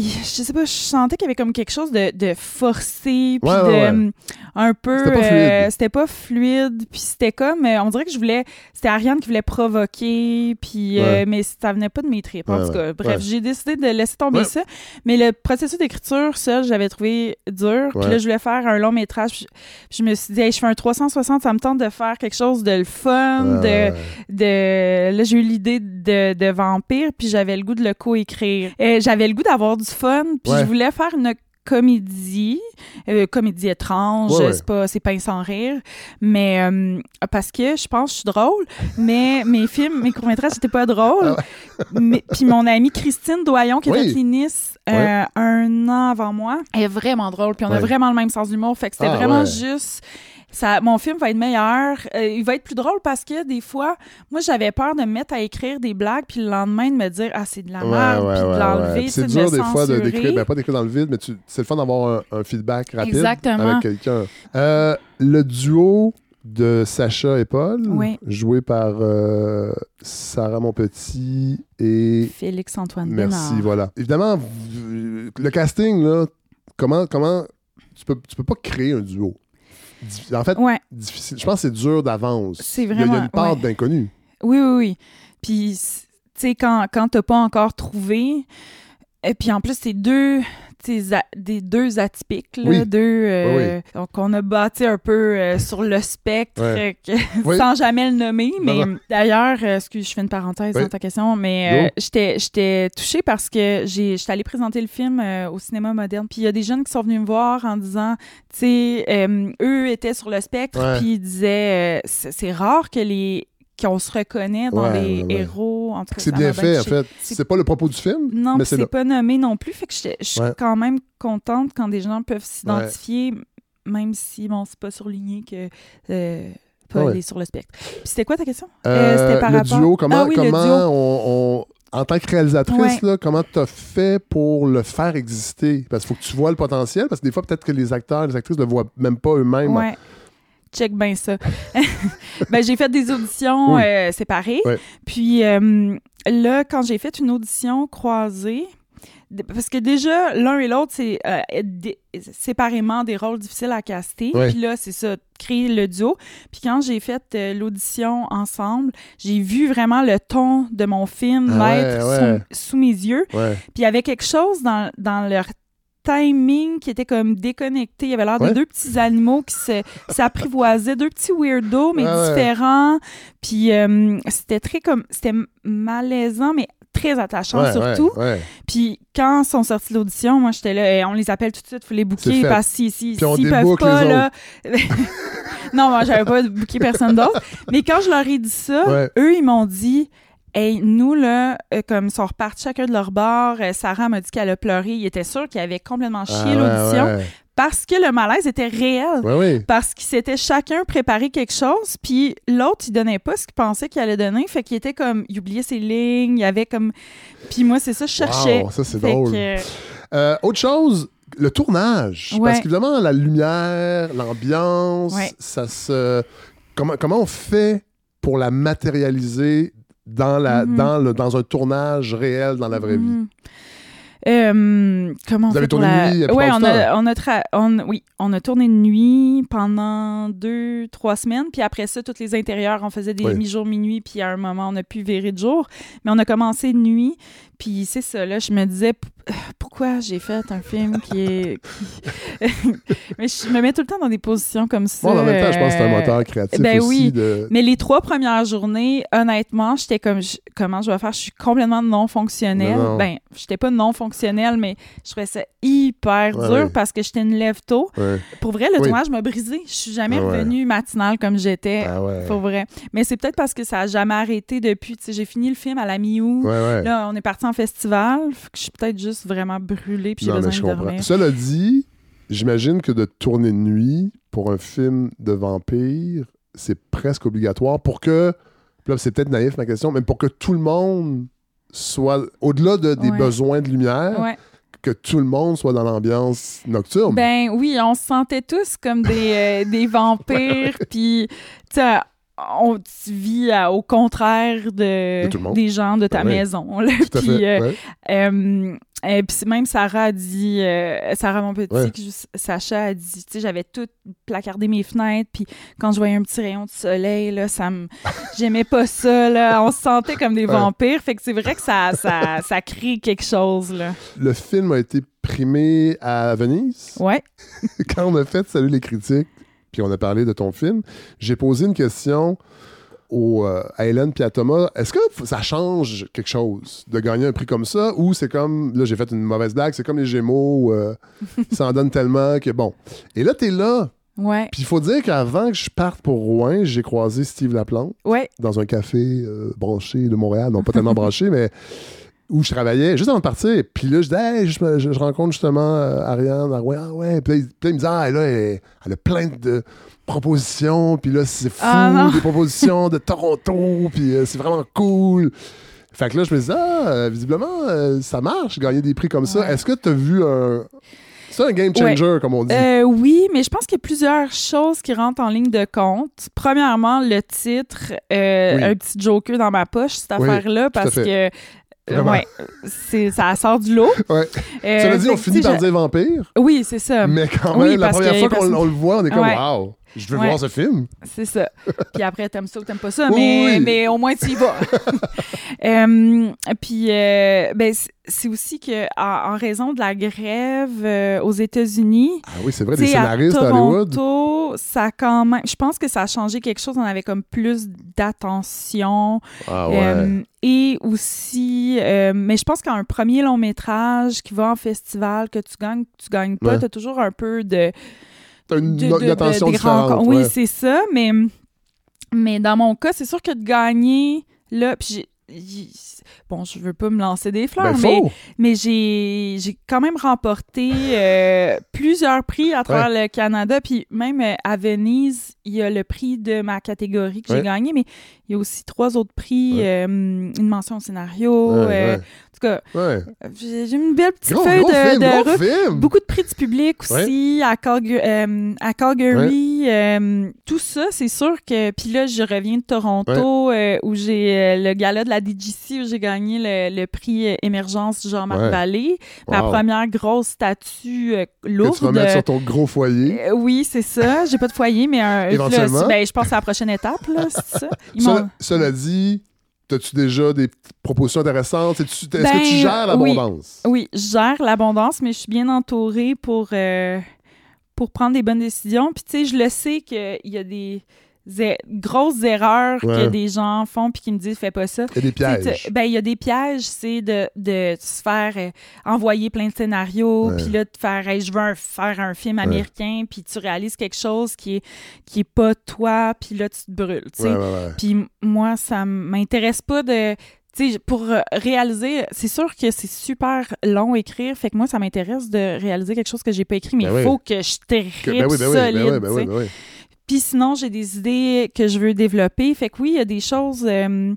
sais pas, je sentais qu'il y avait comme quelque chose de, de forcé, puis Ouais, de ouais, hum, un peu. C'était pas fluide. euh, C'était pas fluide, puis c'était comme. euh, on dirait que je voulais. C'était Ariane qui voulait provoquer, puis. mais ça venait pas de mes tripes. En tout cas, bref, j'ai décidé de laisser tomber ça. Mais le processus d'écriture, seul, j'avais trouvé dur. Puis là, je voulais faire un long métrage. Puis je, puis je me suis dit, Hey, je fais un 360, ça me tente de faire quelque chose de le fun, de, de là j'ai eu l'idée de, de vampire puis j'avais le goût de le coécrire. Euh, j'avais le goût d'avoir du fun puis Ouais. je voulais faire une comédie euh, comédie étrange Ouais, ouais. c'est pas c'est pas sans rire mais euh, parce que je pense que je suis drôle mais mes films mes courts métrages c'était pas drôle mais puis mon amie Christine Doyon qui Oui. fait Linis euh, un an avant moi elle est vraiment drôle puis on a vraiment le même sens de l'humour fait que c'était Ah, vraiment juste ça, mon film va être meilleur. Euh, il va être plus drôle parce que des fois, moi, j'avais peur de me mettre à écrire des blagues, puis le lendemain de me dire Ah, c'est de la merde, ouais, puis de l'enlever. C'est de dur des fois de d'écrire, ben pas d'écrire dans le vide, mais c'est le fun d'avoir un, un feedback rapide Exactement. avec quelqu'un. Euh, le duo de Sacha et Paul, Oui. joué par euh, Sarah Monpetit et Félix-Antoine Merci, Bénard. voilà. Évidemment, le casting, là, comment, comment tu peux, tu peux pas créer un duo. En fait, Ouais, difficile. Je pense que c'est dur d'avance. C'est a- Il y a vraiment- une part ouais. d'inconnu. oui, oui, oui. Puis, tu sais, quand, quand t'as pas encore trouvé, et puis en plus, c'est deux, des deux atypiques, là, Oui. deux, euh, Oui, donc on a bâti un peu euh, sur le spectre, Ouais. euh, que- sans jamais le nommer. Mais d'ailleurs, euh, excuse, je fais une parenthèse dans ta question, mais euh, j'étais j'étais touchée parce que j'ai- j'étais allée présenter le film euh, au cinéma moderne. Puis il y a des jeunes qui sont venus me voir en disant, tu sais, euh, eux étaient sur le spectre, puis ils disaient, euh, c'est rare que les qu'on se reconnaît dans Ouais, les ouais, ouais. héros. En tout cas, C'est bien fait, en fait. C'est- pas le propos du film, Non, mais c'est pas nommé non plus. Fait que j'étais- je suis quand même contente quand des gens peuvent s'identifier, même si, bon, c'est pas surligné que euh, Paul est sur le spectre. Puis c'était quoi ta question? Euh, c'était par le rapport- duo, comment, Ah oui, le comment duo. on, on- en tant que réalisatrice, là, comment tu as fait pour le faire exister? Parce qu'il faut que tu vois le potentiel, parce que des fois, peut-être que les acteurs, les actrices ne le voient même pas eux-mêmes. Check bien ça. ben, j'ai fait des auditions Oui. euh, séparées. Puis euh, là, quand j'ai fait une audition croisée, parce que déjà, l'un et l'autre, c'est euh, séparément des rôles difficiles à caster. Ouais. Puis là, c'est ça, créer le duo. Puis quand j'ai fait euh, l'audition ensemble, j'ai vu vraiment le ton de mon film Ah ouais, naître ouais. Sous, sous mes yeux. Puis il y avait quelque chose dans, dans leur timing qui était comme déconnecté. Il y avait l'air Ouais. de deux petits animaux qui s'apprivoisaient, deux petits weirdos, mais Ouais, ouais. différents. Puis euh, c'était très comme... C'était malaisant, mais très attachant surtout. Puis quand ils sont sortis de l'audition, moi, j'étais là, Eh, on les appelle tout de suite, il faut les booker, parce que si, si, s'ils peuvent pas, là... non, moi, j'avais pas booké personne d'autre. Mais quand je leur ai dit ça, eux, ils m'ont dit... Hey, nous, là, euh, comme ils sont repartis chacun de leur bord, euh, Sarah m'a dit qu'elle a pleuré. Il était sûr qu'il avait complètement chié Ah, l'audition ouais. parce que le malaise était réel. Ouais. Parce qu'ils s'étaient chacun préparé quelque chose, puis l'autre, il donnait pas ce qu'il pensait qu'il allait donner. Fait qu'il était comme... Il oubliait ses lignes, il y avait comme... Puis moi, c'est ça, je cherchais. Wow, ça, c'est drôle. que, Euh, autre chose, le tournage. Parce qu'évidemment, la lumière, l'ambiance, ça se. Comment, comment on fait pour la matérialiser dans, la, Mhm. dans, le, dans un tournage réel dans la vraie vie? Mhm. Euh, comment on Vous avez fait pour tourné la... nuit ouais, on a, on a tra- on- oui, on a tourné de nuit pendant deux, trois semaines, puis après ça, tous les intérieurs, on faisait des Oui. mi-jours, minuit, puis à un moment, on a pu virer de jour. Mais on a commencé de nuit, puis c'est ça, là, je me disais, pourquoi j'ai fait un film qui est... Mais je me mets tout le temps dans des positions comme ça. Bon, en même temps, je pense que c'est un euh, moteur créatif ben aussi. oui. De... mais les trois premières journées, honnêtement, j'étais comme je- comment je vais faire, je suis complètement non fonctionnelle. Non, non. Ben, j'étais pas non fonctionnelle, mais je trouvais ça hyper Ouais, dur parce que j'étais une lève tôt. Ouais. Pour vrai, le Oui. tournage m'a brisé. Je suis jamais Ah ouais. revenue matinale comme j'étais. Ah. Pour vrai. Mais c'est peut-être parce que ça a jamais arrêté depuis. Tu sais, j'ai fini le film à la mi-août. Là, on est parti en festival. Fait que je suis peut-être juste vraiment brûlée puis j'ai mais besoin je de comprends. dormir. Cela dit, j'imagine que de tourner de nuit pour un film de vampire, c'est presque obligatoire pour que. Là, c'est peut-être naïf ma question, mais pour que tout le monde soit. Au-delà de, des Ouais. besoins de lumière, Ouais. que tout le monde soit dans l'ambiance nocturne. Ben oui, on se sentait tous comme des, euh, des vampires, puis tu sais, on à- au contraire de, des gens de ta Ben maison. là. Tout à Puis, fait. euh, ouais. euh, Et puis même Sarah a dit, euh, Sarah mon petit, Ouais. que je- Sacha a dit, tu sais, j'avais tout placardé mes fenêtres, puis quand je voyais un petit rayon de soleil, là, ça me, j'aimais pas ça, là. On se sentait comme des Ouais. vampires, fait que c'est vrai que ça, ça, ça crée quelque chose, là. Le film a été primé à Venise? Ouais. Quand on a fait Salut les critiques, puis on a parlé de ton film, j'ai posé une question au, euh, à Hélène puis à Thomas. Est-ce que ça change quelque chose de gagner un prix comme ça? Ou c'est comme, là j'ai fait une mauvaise blague, c'est comme les Gémeaux, euh, ils s'en donnent tellement que bon. Et là, t'es là. Ouais. Puis il faut dire qu'avant que je parte pour Rouen, j'ai croisé Steve Laplante Ouais. dans un café euh, branché de Montréal. Non, pas tellement branché, mais où je travaillais juste avant de partir. Puis là, je dis, hey, je, je- je rencontre justement euh, Ariane. Ah ouais, ah ouais. Puis là, il, me dit, ah, là, elle, elle a plein de propositions. Puis là, c'est fou, Ah, des propositions de Toronto. Puis euh, c'est vraiment cool. Fait que là, je me dis, ah, euh, visiblement, ça marche, gagner des prix comme ça. Est-ce que tu as vu un. C'est un game changer, comme on dit? Euh, oui, mais je pense qu'il y a plusieurs choses qui rentrent en ligne de compte. Premièrement, le titre, euh, Oui. un petit joker dans ma poche, cette Oui, affaire-là, parce que. Ouais, c'est, ça sort du lot. Ouais. Euh, Cela dit, fait on finit par dire vampire? Oui, c'est ça. Mais quand Oui, même, la première que fois qu'on le voit, on est comme Ouais. Wow, je veux Ouais. voir ce film. C'est ça. Puis après, t'aimes ça ou t'aimes pas ça, Oui, mais, oui. mais au moins tu y vas. Euh, puis, euh, ben, c'est- aussi que en, en raison de la grève euh, aux États-Unis, Ah oui, c'est vrai, des scénaristes à Hollywood. Ça a quand même. Je pense que ça a changé quelque chose. On avait comme plus d'attention. Ah Euh, et aussi, euh, mais je pense qu'un premier long métrage qui va en festival, que tu gagnes, que tu gagnes pas, Ouais. tu as toujours un peu de. T'as une, de- une de- attention différente. Oui, c'est ça, mais, mais dans mon cas, c'est sûr que de gagner, là, puis Bon, je veux pas me lancer des fleurs, Ben, mais, mais j'ai quand même remporté euh, plusieurs prix à travers le Canada. Puis même euh, à Venise, il y a le prix de ma catégorie que Ouais. j'ai gagné, mais il y a aussi trois autres prix, Ouais. euh, une mention au scénario. Cas, Ouais. j'ai une belle petite Gros, feuille gros de, film, de gros route. film. Beaucoup de prix du public aussi à, Calga- euh, à Calgary. euh, tout ça, c'est sûr que. Puis là, je reviens de Toronto euh, où j'ai le gala de la DGC où j'ai gagné le, le prix Émergence Jean-Marc. Vallée. Ma première grosse statue euh, Que lourde. tu vas mettre sur ton gros foyer. Oui, c'est ça. J'ai pas de foyer, mais un, là, ben, je pense à la prochaine étape, là, ça. Ils Cela, m'ont- cela dit, as-tu déjà des propositions intéressantes? Est-ce que Ben, tu gères oui. l'abondance? Oui, je gère l'abondance, mais je suis bien entourée pour, euh, pour prendre des bonnes décisions. Puis, tu sais, je le sais qu'il y a des grosses erreurs que des gens font puis qui me disent « fais pas ça ». Il y a des pièges. Ben, il y a des pièges, c'est de, de se faire euh, envoyer plein de scénarios, puis là, de faire Hey, je veux un- faire un film Ouais. américain », puis tu réalises quelque chose qui est, qui est pas toi, puis là, tu te brûles. Ouais. Puis moi, ça m'intéresse pas de. Pour euh, réaliser, c'est sûr que c'est super long à écrire, fait que moi, ça m'intéresse de réaliser quelque chose que j'ai pas écrit, mais il Ben oui. faut que je tripe Que- ben oui, ben oui, solide, ben oui, Puis sinon, j'ai des idées que je veux développer. Fait que oui, il y a des choses, euh,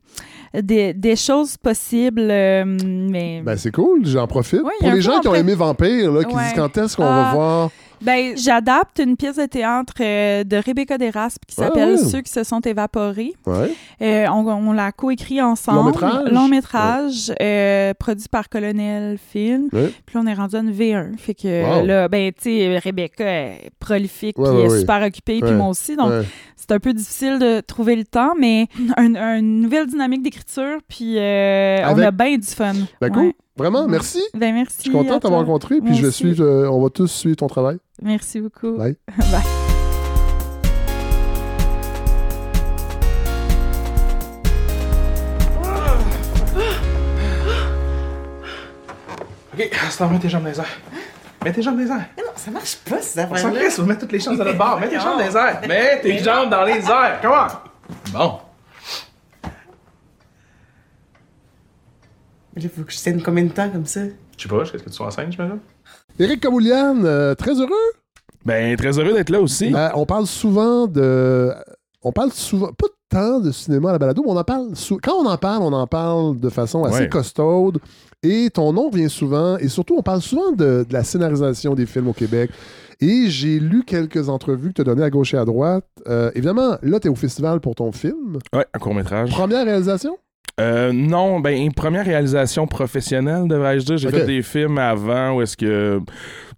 des, des choses possibles, euh, mais... Ben, c'est cool, j'en profite. Oui, Pour les gens qui ont aimé Vampire, là, qui Ouais. disent quand est-ce qu'on va Ah. voir. Ben, j'adapte une pièce de théâtre euh, de Rebecca Deraspe qui s'appelle ouais. Ceux qui se sont évaporés. Ouais. Euh, on on l'a coécrit ensemble. Long-métrage? Long métrage, euh, produit par Colonel Film. Puis là, on est rendu à une V1. Fait que Wow. là, ben, tu sais, Rebecca est prolifique, puis est super occupée, puis moi aussi. Donc, c'est un peu difficile de trouver le temps, mais un- une nouvelle dynamique d'écriture, puis on a bien du fun. Ben, cool. Vraiment, merci. Ben, merci. Je suis content de t'avoir rencontré, puis Moi je vais suivre, euh, on va tous suivre ton travail. Merci beaucoup. Bye. Bye. Ok, c'est temps, mets tes jambes dans les airs. Mets tes jambes dans les airs. Mais non, ça marche pas, ces On s'en crisse, faut mettre toutes les chances de notre bord. Mets tes jambes dans les airs. Mets tes jambes dans les airs. Comment? Bon. Mais là, faut que je tienne combien de temps comme ça? Je sais pas, est-ce que tu sois enceinte, j'imagine? Éric Camoulian, euh, très heureux? Ben, très heureux d'être là aussi. Euh, on parle souvent de. On parle souvent, pas tant de cinéma à la balado, mais on en parle. sou- Quand on en parle, on en parle de façon assez Ouais. costaude. Et ton nom vient souvent. Et surtout, on parle souvent de, de la scénarisation des films au Québec. Et j'ai lu quelques entrevues que tu as données à gauche et à droite. Euh, évidemment, là, tu es au festival pour ton film. Ouais, un court-métrage. Première réalisation? Euh, non, ben, première réalisation professionnelle, devrais-je dire. J'ai fait des films avant où est-ce que,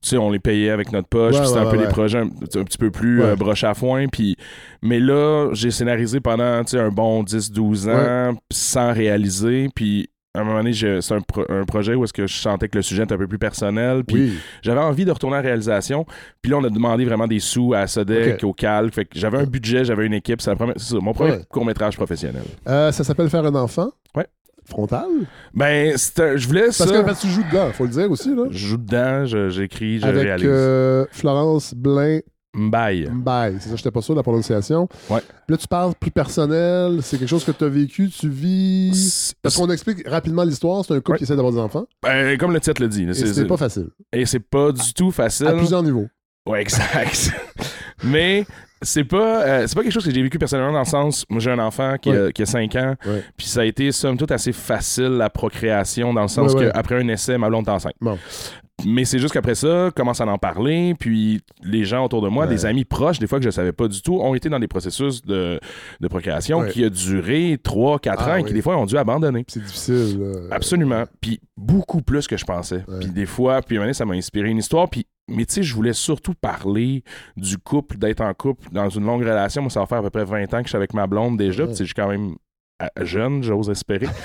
tu sais, on les payait avec notre poche. Ouais, puis c'était ouais, un peu des projets un, un petit peu plus euh, broche à foin. Puis, mais là, j'ai scénarisé pendant, tu sais, un bon 10-12 ans sans réaliser. Puis, à un moment donné, c'est un, pro- un projet où est-ce que je sentais que le sujet était un peu plus personnel. Puis, Oui. j'avais envie de retourner en réalisation. Puis là, on a demandé vraiment des sous à Sodec, au Calque. Fait que j'avais un budget, j'avais une équipe. C'est mon premier Ouais. court-métrage professionnel. Euh, ça s'appelle Faire un enfant? Ouais. Frontal? Ben, c'est un- je voulais ça. Parce que, parce que tu joues dedans, faut le dire aussi. Là. Je joue dedans, je- j'écris, je, Avec réalise. euh, Florence Blain Mbaye. Mbaye. C'est ça, j'étais pas sûr de la prononciation. Ouais. Là, tu parles plus personnel. C'est quelque chose que tu as vécu, tu vis. Parce qu'on explique rapidement l'histoire. C'est un couple Ouais. qui essaie d'avoir des enfants. ben, comme le titre le dit. c'est- pas facile. Et c'est pas du tout facile. À plusieurs niveaux. Ouais, exact. Mais c'est pas, euh, c'est pas quelque chose que j'ai vécu personnellement dans le sens, moi j'ai un enfant qui, a, qui a 5 ans, Ouais. puis ça a été somme toute assez facile la procréation dans le sens ouais. qu'après un essai, ma blonde est enceinte. Bon. Mais c'est juste qu'après ça, commence à en parler, puis les gens autour de moi, Ouais. des amis proches, des fois que je savais pas du tout, ont été dans des processus de, de procréation Ouais. qui a duré 3-4 Ah ans et oui. qui des fois ont dû abandonner. C'est difficile. là. Absolument. Puis beaucoup plus que je pensais. Ouais. Puis des fois, puis à ça m'a inspiré une histoire. Puis, mais tu sais, je voulais surtout parler du couple, d'être en couple dans une longue relation. Moi, ça va faire à peu près 20 ans que je suis avec ma blonde déjà. Puis tu sais, je suis quand même euh, jeune, j'ose espérer.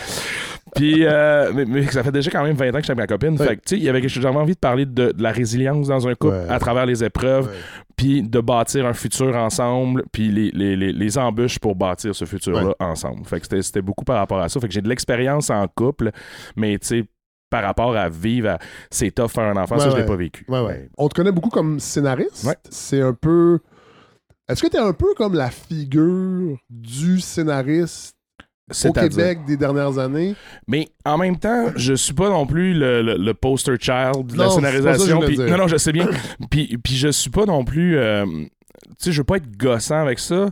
Puis, euh, mais, mais ça fait déjà quand même 20 ans que je suis avec ma copine. Fait que, tu sais, il y avait quelque chose- j'avais envie de parler de, de la résilience dans un couple Ouais. à travers les épreuves, Ouais. puis de bâtir un futur ensemble, puis les, les, les, les embûches pour bâtir ce futur-là Ouais. ensemble. Fait que c'était- beaucoup par rapport à ça. Fait que j'ai de l'expérience en couple, mais tu sais, par rapport à vivre, à- c'est tough faire un enfant, ça, je l'ai pas vécu. Ouais. On te connaît beaucoup comme scénariste. C'est un peu. Est-ce que tu es un peu comme la figure du scénariste au Québec des dernières années? Mais en même temps, je suis pas non plus le, le- le poster child de la Non, scénarisation. dire. non, non, je sais bien. puis, puis je suis pas non plus. euh, tu sais, je veux pas être gossant avec ça.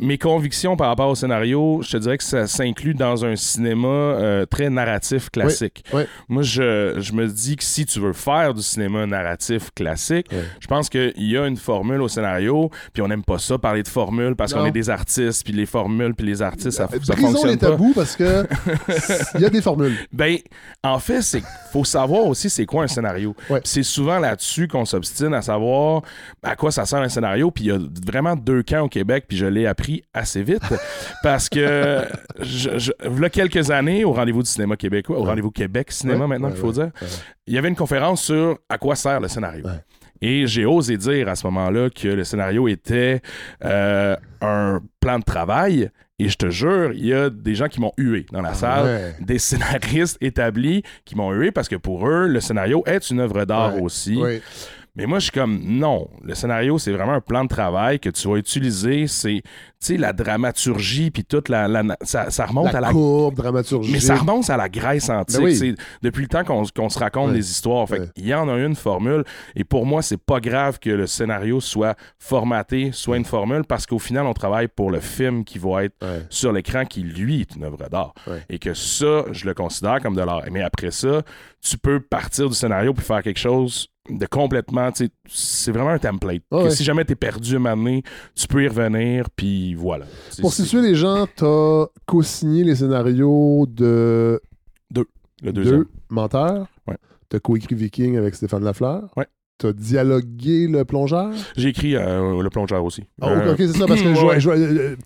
Mes convictions par rapport au scénario, je te dirais que ça s'inclut dans un cinéma euh, très narratif classique. oui. Moi, je, je me dis que si tu veux faire du cinéma narratif classique, je pense qu'il y a une formule au scénario, puis on n'aime pas ça parler de formule parce qu'on est des artistes, puis les formules, puis les artistes, ça, ça fonctionne les pas. tabous parce que il y a des formules. Ben, en fait, c'est faut savoir aussi c'est quoi un scénario. C'est souvent là-dessus qu'on s'obstine à savoir à quoi ça sert un scénario. Puis il y a vraiment deux camps au Québec, puis je l'ai appris assez vite parce que je, je, v'là quelques années au rendez-vous du cinéma québécois, au Ouais. rendez-vous Québec cinéma Ouais, maintenant ouais, qu'il faut ouais, dire, ouais. il y avait une conférence sur à quoi sert le scénario. Ouais. Et j'ai osé dire à ce moment-là que le scénario était euh, un plan de travail. Et je te jure, il y a des gens qui m'ont hué dans la salle Ouais. des scénaristes établis qui m'ont hué parce que pour eux, le scénario est une œuvre d'art Ouais. aussi. Oui. Mais moi, je suis comme, non, le scénario, c'est vraiment un plan de travail que tu vas utiliser. C'est, tu sais, la dramaturgie, puis toute la... la- ça, ça remonte La à la... courbe dramaturgique. Mais ça remonte à la Grèce antique. Ben oui. C'est depuis le temps qu'on se raconte Ouais. des histoires. Fait Ouais. Il y en a une formule. Et pour moi, c'est pas grave que le scénario soit formaté, soit une formule, parce qu'au final, on travaille pour le film qui va être Ouais. sur l'écran, qui lui est une œuvre d'art. Et que ça, je le considère comme de l'art. Mais après ça, tu peux partir du scénario puis faire quelque chose de complètement. C'est vraiment un template. Ouais, que si jamais t'es perdu un donné, tu peux y revenir, puis voilà. Pour situer les gens, t'as co-signé les scénarios de le deuxième. deux menteurs. Ouais. T'as coécrit Viking avec Stéphane Lafleur. Ouais. T'as dialogué le plongeur? J'ai écrit euh, le plongeur aussi. Ah, Euh, ok, c'est ça, parce que je, je- euh,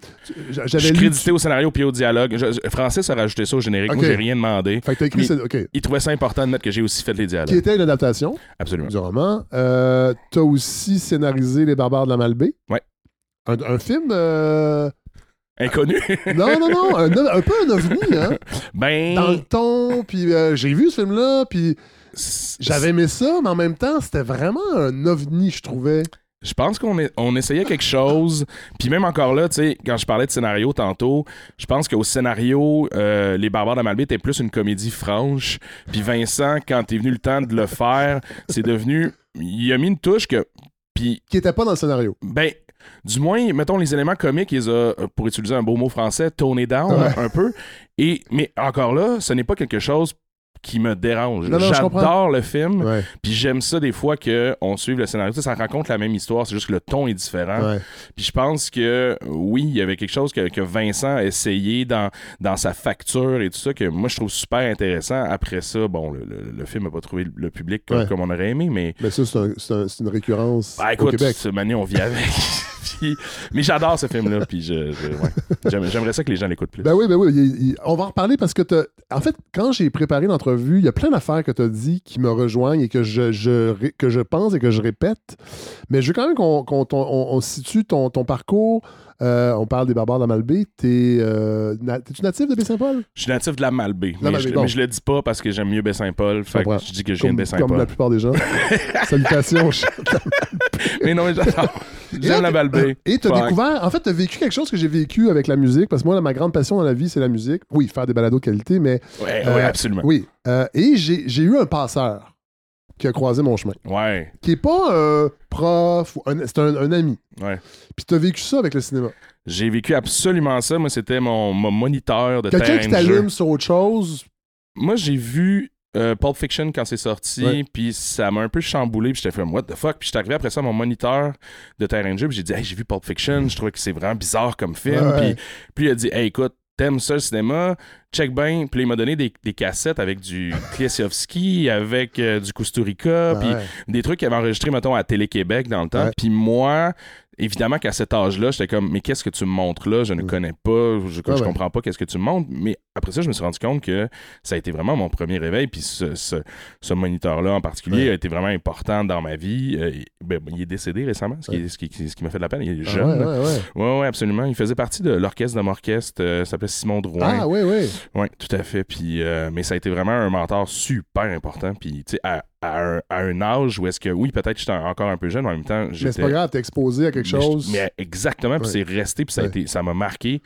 Je j'avais suis lu. crédité au scénario puis au dialogue. Je- je- Francis a rajouté ça au générique. Ok. Moi, j'ai rien demandé. Fait que t'as écrit. Ok. Il trouvait ça important de mettre que j'ai aussi fait les Qui dialogues. était une adaptation Absolument. du roman. Euh, t'as aussi scénarisé Les Barbares de la Malbaie. Ouais. Un, un film. euh, Inconnu. Non, non, non. Un, un peu un ovni, hein. ben. Dans le ton. Puis euh, j'ai vu ce film-là. Puis j'avais aimé ça, mais en même temps, c'était vraiment un ovni, je trouvais. Je pense qu'on on essayait quelque chose. Puis même encore là, tu sais, quand je parlais de scénario tantôt, je pense qu'au scénario, euh, Les Barbares de Malbaie était plus une comédie franche. Puis Vincent, quand est venu le temps de le faire, c'est devenu. Il a mis une touche que. Puis Qui était pas dans le scénario. Ben, du moins, mettons, les éléments comiques, ils ont, pour utiliser un beau mot français, toné down Ouais. un peu. Et, mais encore là, ce n'est pas quelque chose qui me dérange. J'adore le film, Ouais, puis j'aime ça des fois qu'on suive le scénario. Ça raconte la même histoire, c'est juste que le ton est différent. ouais. Puis je pense que oui, il y avait quelque chose que, que Vincent a essayé dans, dans sa facture et tout ça que moi je trouve super intéressant. Après ça, bon, le, le- le film n'a pas trouvé le public comme, Ouais. comme on aurait aimé, mais Mais ça, c'est un- une récurrence bah, au écoute, Québec. ce manière on vit avec. Puis- mais j'adore ce film-là, puis je, je- ouais. J'aime- j'aimerais ça que les gens l'écoutent plus. Ben oui, ben oui. il- il- on va en reparler parce que t'as- en fait, quand j'ai préparé l'entrevue, il y a plein d'affaires que tu as dit qui me rejoignent et que je, que je pense et que je répète. Mais je veux quand même qu'on qu'on- ton- on, on situe ton, ton parcours. Euh, on parle des barbares de la Malbaie. T'es, euh, na- T'es-tu natif de Baie-Saint-Paul? Je suis natif de la Malbaie, mais, je, Malbaie, bon. mais je le dis pas parce que j'aime mieux Baie-Saint-Paul. Fait que comprends. je dis que je viens Comme, de comme la Baie-Saint-Paul. plupart des gens. Salutations. mais non, mais j'adore. J'aime la Malbaie. Et tu as Fuck. découvert, en fait, tu as vécu quelque chose que j'ai vécu avec la musique, parce que moi, ma grande passion dans la vie, c'est la musique. Oui, faire des balados de qualité, mais Ouais, Euh, ouais, absolument. oui. Euh, et j'ai eu un passeur qui a croisé mon chemin, Ouais, qui est pas un prof, c'est un, un ami. ouais. Puis tu as vécu ça avec le cinéma. J'ai vécu absolument ça. Moi, c'était mon, mon moniteur de Quelqu'un qui t'allume sur autre chose, Moi, j'ai vu euh, Pulp Fiction quand c'est sorti, puis ça m'a un peu chamboulé, puis j'étais fait what the fuck, puis j'étais arrivé après ça à mon moniteur de terrain de jeu, puis j'ai dit hey, j'ai vu Pulp Fiction, je trouvais que c'est vraiment bizarre comme film, puis puis il a dit hey écoute T'aimes ça le cinéma? Check bien. Puis il m'a donné des, des cassettes avec du Klesiowski, avec euh, du Kusturica, puis Ouais. des trucs qu'il avait enregistrés, mettons, à Télé-Québec dans le temps. Puis moi, évidemment qu'à cet âge-là, j'étais comme, mais qu'est-ce que tu me montres là? Je ne connais pas, je, Ouais, ouais. comprends pas qu'est-ce que tu me montres. Mais après ça, je me suis rendu compte que ça a été vraiment mon premier réveil. Puis ce, ce, ce moniteur-là en particulier Ouais. a été vraiment important dans ma vie. Euh, il- ben, il est décédé récemment, ce qui, Ouais. ce qui, ce qui m'a fait de la peine. Il est Ah, jeune. là. ouais, ouais. Absolument. Il faisait partie de l'orchestre de mon orchestre, euh, s'appelait Simon Drouin. Ah, oui, oui. Oui, tout à fait. Puis, euh, mais ça a été vraiment un mentor super important. Puis, tu sais, à, à un, à un âge où est-ce que, oui, peut-être j'étais encore un peu jeune, mais en même temps, Mais c'est pas grave, t'es exposé à quelque mais chose. Mais exactement, puis c'est resté, puis ça a Ouais. été, ça m'a marqué.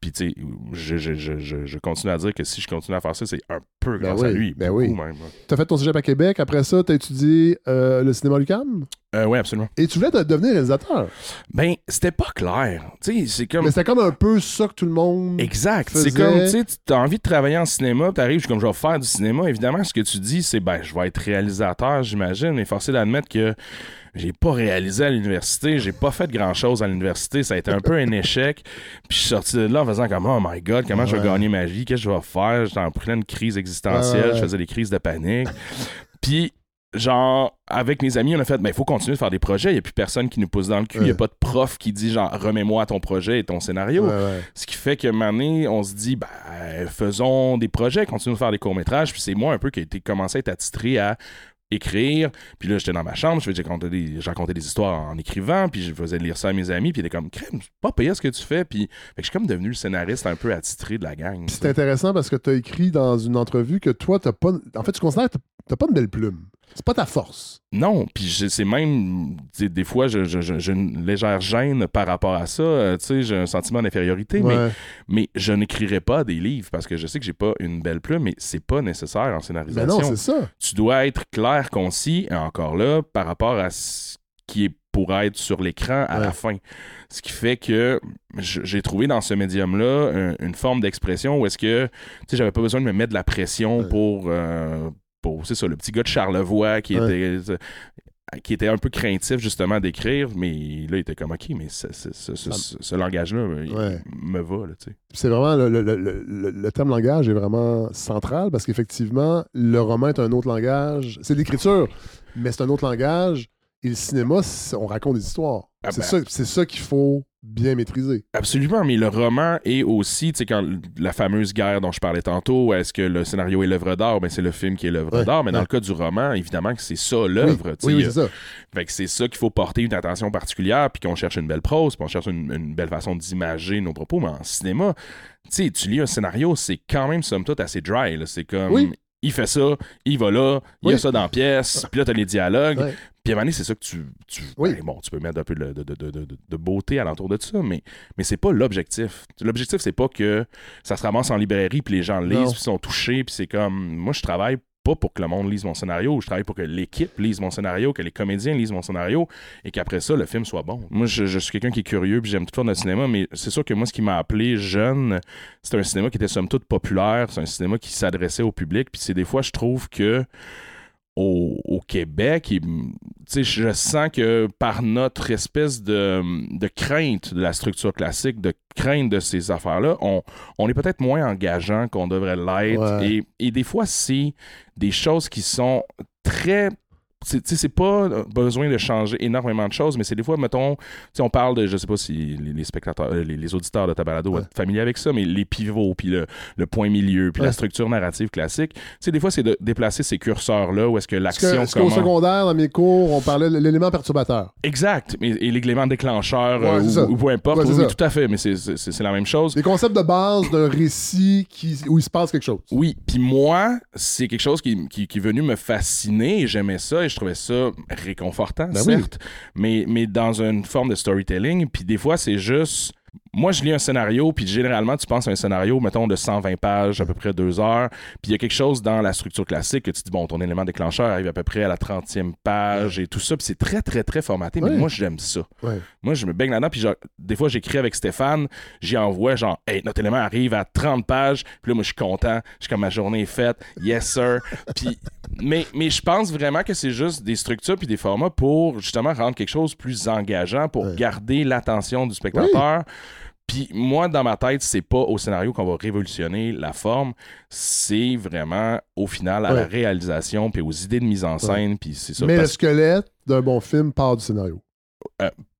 Puis, tu sais, je, je, je, je, je continue à dire que si je continue à faire ça, c'est un peu Ben grâce à oui, lui. ben oui. même. T'as fait ton cégep à Québec, après ça, t'as étudié euh, le cinéma Lucam? Euh, oui, absolument. et tu voulais de- devenir réalisateur. Ben, c'était pas clair. Tu sais, c'est comme. Mais c'était comme un peu ça que tout le monde. Exact. faisait- C'est comme, tu sais, tu as envie de travailler en cinéma, tu arrives, je suis comme, je vais faire du cinéma. Évidemment, ce que tu dis, c'est, ben, je vais être réalisateur, j'imagine, mais forcé d'admettre que j'ai pas réalisé à l'université, j'ai pas fait grand-chose à l'université, ça a été un peu un échec. Puis je suis sorti de là en faisant comme, oh my god, comment je vais gagner ma vie, qu'est-ce que je vais faire? J'étais en pleine crise existentielle, Ouais, je faisais des crises de panique. Puis genre, avec mes amis, on a fait, ben, il faut continuer de faire des projets. Il n'y a plus personne qui nous pousse dans le cul. Il n'y a pas de prof qui dit, genre, remets-moi ton projet et ton scénario. Ouais, ouais. Ce qui fait que année, on se dit, ben, faisons des projets, continuons de faire des courts-métrages. Puis c'est moi un peu qui a été commencé à être attitré à écrire. Puis là, j'étais dans ma chambre, je raconté des, racontais des histoires en écrivant, puis je faisais lire ça à mes amis, puis ils étaient comme, crème, pas payé ce que tu fais. Puis je suis comme devenu le scénariste un peu attitré de la gang. C'est intéressant parce que tu as écrit dans une entrevue que toi, t'as pas. En fait, tu considères que t'as pas une belle plume. C'est pas ta force. Non, puis c'est même, des fois, je- je- je- j'ai une légère gêne par rapport à ça. Euh, tu sais, j'ai un sentiment d'infériorité, mais Ouais. Mais je n'écrirai pas des livres parce que je sais que j'ai pas une belle plume, mais c'est pas nécessaire en Mais scénarisation. Ben non, c'est ça. tu dois être clair, concis, et encore là, par rapport à ce qui est pour être sur l'écran à Ouais. la fin. Ce qui fait que j'ai trouvé dans ce médium-là un- une forme d'expression où est-ce que, tu sais, j'avais pas besoin de me mettre de la pression Ouais. pour, euh, pour c'est ça, le petit gars de Charlevoix qui Ouais. était qui était un peu craintif justement d'écrire, mais là, il était comme, OK, mais ce, ce- ce- ce- ce- ce langage-là, Ouais. me va, là, tu sais. C'est vraiment le, le- le- le- le terme langage est vraiment central parce qu'effectivement, le roman est un autre langage. C'est l'écriture, mais c'est un autre langage. Et le cinéma, on raconte des histoires. Ah c'est ben. ça, c'est ça qu'il faut bien maîtriser. Absolument, mais le roman est aussi, tu sais, quand la fameuse guerre dont je parlais tantôt, est-ce que le scénario est l'œuvre d'art? Ben, c'est le film qui est l'œuvre Ouais, d'art, mais dans le cas du roman, évidemment que c'est ça l'œuvre. tu sais. Oui, oui, c'est ça. Fait que c'est ça qu'il faut porter une attention particulière, puis qu'on cherche une belle prose, puis on cherche une, une belle façon d'imager nos propos, mais en cinéma, tu sais, tu lis un scénario, c'est quand même, somme toute, assez dry. là. C'est comme, Oui. Il fait ça, il va là, il y a ça dans la pièce, puis là, t'as les dialogues, Ouais. puis à un moment donné, c'est ça que tu. tu Oui. ben, bon, tu peux mettre un peu de, de, de, de, beauté alentour de ça, mais, mais c'est pas l'objectif. L'objectif, c'est pas que ça se ramasse en librairie, puis les gens lisent, puis sont touchés, puis c'est comme. Moi, je travaille pas pour que le monde lise mon scénario, je travaille pour que l'équipe lise mon scénario, que les comédiens lisent mon scénario et qu'après ça, le film soit bon. Moi, je, suis quelqu'un qui est curieux puis j'aime tout faire le cinéma, mais c'est sûr que moi, ce qui m'a appelé jeune, c'était un cinéma qui était somme toute populaire, c'est un cinéma qui s'adressait au public, puis c'est des fois, je trouve que au, au Québec, tu sais, je sens que par notre espèce de, de crainte de la structure classique, de crainte de ces affaires-là, on, on est peut-être moins engageant qu'on devrait l'être. Ouais. Et, et des fois, c'est des choses qui sont très. C'est- pas besoin de changer énormément de choses, mais c'est des fois, mettons, sais, on parle de, je sais pas si les, les spectateurs, euh, les, les auditeurs de Tabalado Ouais. être familiers avec ça, mais les pivots, puis le, le point milieu, puis Ouais. la structure narrative classique, tu des fois, c'est de déplacer ces curseurs-là où est-ce que l'action qu'au commence. secondaire, dans mes cours, on parlait de l'élément perturbateur. Exact. Et, et l'élément déclencheur Ouais, euh, ou, ou peu importe. Oui, tout à fait, mais c'est- la même chose. Des concepts de base d'un récit qui, où il se passe quelque chose. Oui, puis moi, c'est quelque chose qui, qui, qui est venu me fasciner et j'aimais ça et je trouvais ça réconfortant, Ben oui. certes, mais, mais dans une forme de storytelling. Puis des fois, c'est juste. Moi, je lis un scénario, puis généralement, tu penses à un scénario, mettons, de 120 pages, à peu près deux heures, puis il y a quelque chose dans la structure classique que tu dis, bon, ton élément déclencheur arrive à peu près à la 30e page et tout ça, puis c'est très, très, très formaté, mais moi, j'aime ça. Moi, je me baigne là-dedans, puis genre, des fois, j'écris avec Stéphane, j'y envoie genre, hey, notre élément arrive à 30 pages, puis là, moi, je suis content, je suis comme ma journée est faite, yes sir. puis, mais, mais je pense vraiment que c'est juste des structures puis des formats pour justement rendre quelque chose plus engageant, pour garder l'attention du spectateur. Puis moi, dans ma tête, c'est pas au scénario qu'on va révolutionner la forme, c'est vraiment au final à Ouais. la réalisation puis aux idées de mise en scène, puis c'est ça. Mais le Parce squelette d'un bon film part du scénario.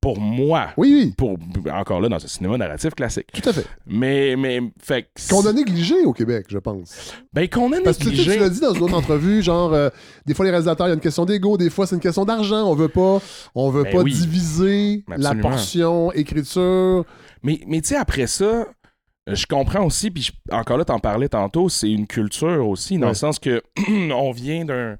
pour moi, Oui, oui, pour encore là dans un cinéma narratif classique. tout à fait. Mais mais fait Qu'on a négligé au Québec, je pense. ben qu'on a Parce que tu négligé. l'as dit dans une autre entrevue, genre, euh, des fois les réalisateurs, il y a une question d'ego, des fois c'est une question d'argent. On veut pas, on veut Ben pas oui. diviser la portion écriture. Mais, mais tu sais, après ça, euh, je comprends aussi, puis encore là, t'en parlais tantôt, c'est une culture aussi, dans Ouais. le sens que on vient d'un.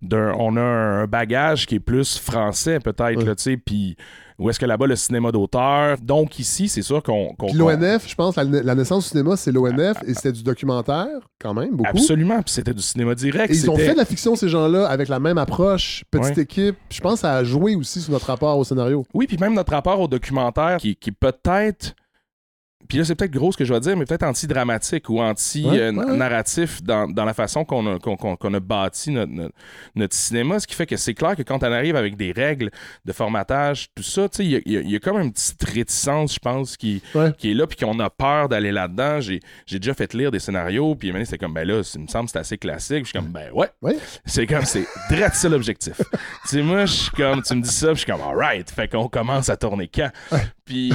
d'un- on a un bagage qui est plus français, peut-être, Ouais. là, tu sais, puis où est-ce que là-bas, le cinéma d'auteur? Donc, ici, c'est sûr qu'on. Puis l'ONF, je pense, la, la naissance du cinéma, c'est l'ONF, et c'était du documentaire, quand même, beaucoup. Absolument, puis c'était du cinéma direct. Et ils ont fait de la fiction, ces gens-là, avec la même approche, petite Ouais. équipe. Je pense que ça a joué aussi sur notre rapport au scénario. Oui, puis même notre rapport au documentaire qui, qui peut-être. Puis là, c'est peut-être gros ce que je vais dire, mais peut-être anti-dramatique ou Ouais, ouais, ouais. anti-narratif dans, dans la façon qu'on a, a bâti notre, notre, notre cinéma. Ce qui fait que c'est clair que quand on arrive avec des règles de formatage, tout ça, tu sais, il y a- il y, il y a comme une petite réticence, je pense, qui, Ouais. qui est là, puis qu'on a peur d'aller là-dedans. J'ai, déjà fait lire des scénarios, puis c'était comme, ben là, ça me semble que c'est assez classique. Je suis comme, ben ouais. C'est comme, c'est direct ça l'objectif. tu sais, moi, je suis comme, tu me dis ça, puis je suis comme, alright. Fait qu'on commence à tourner quand? Puis.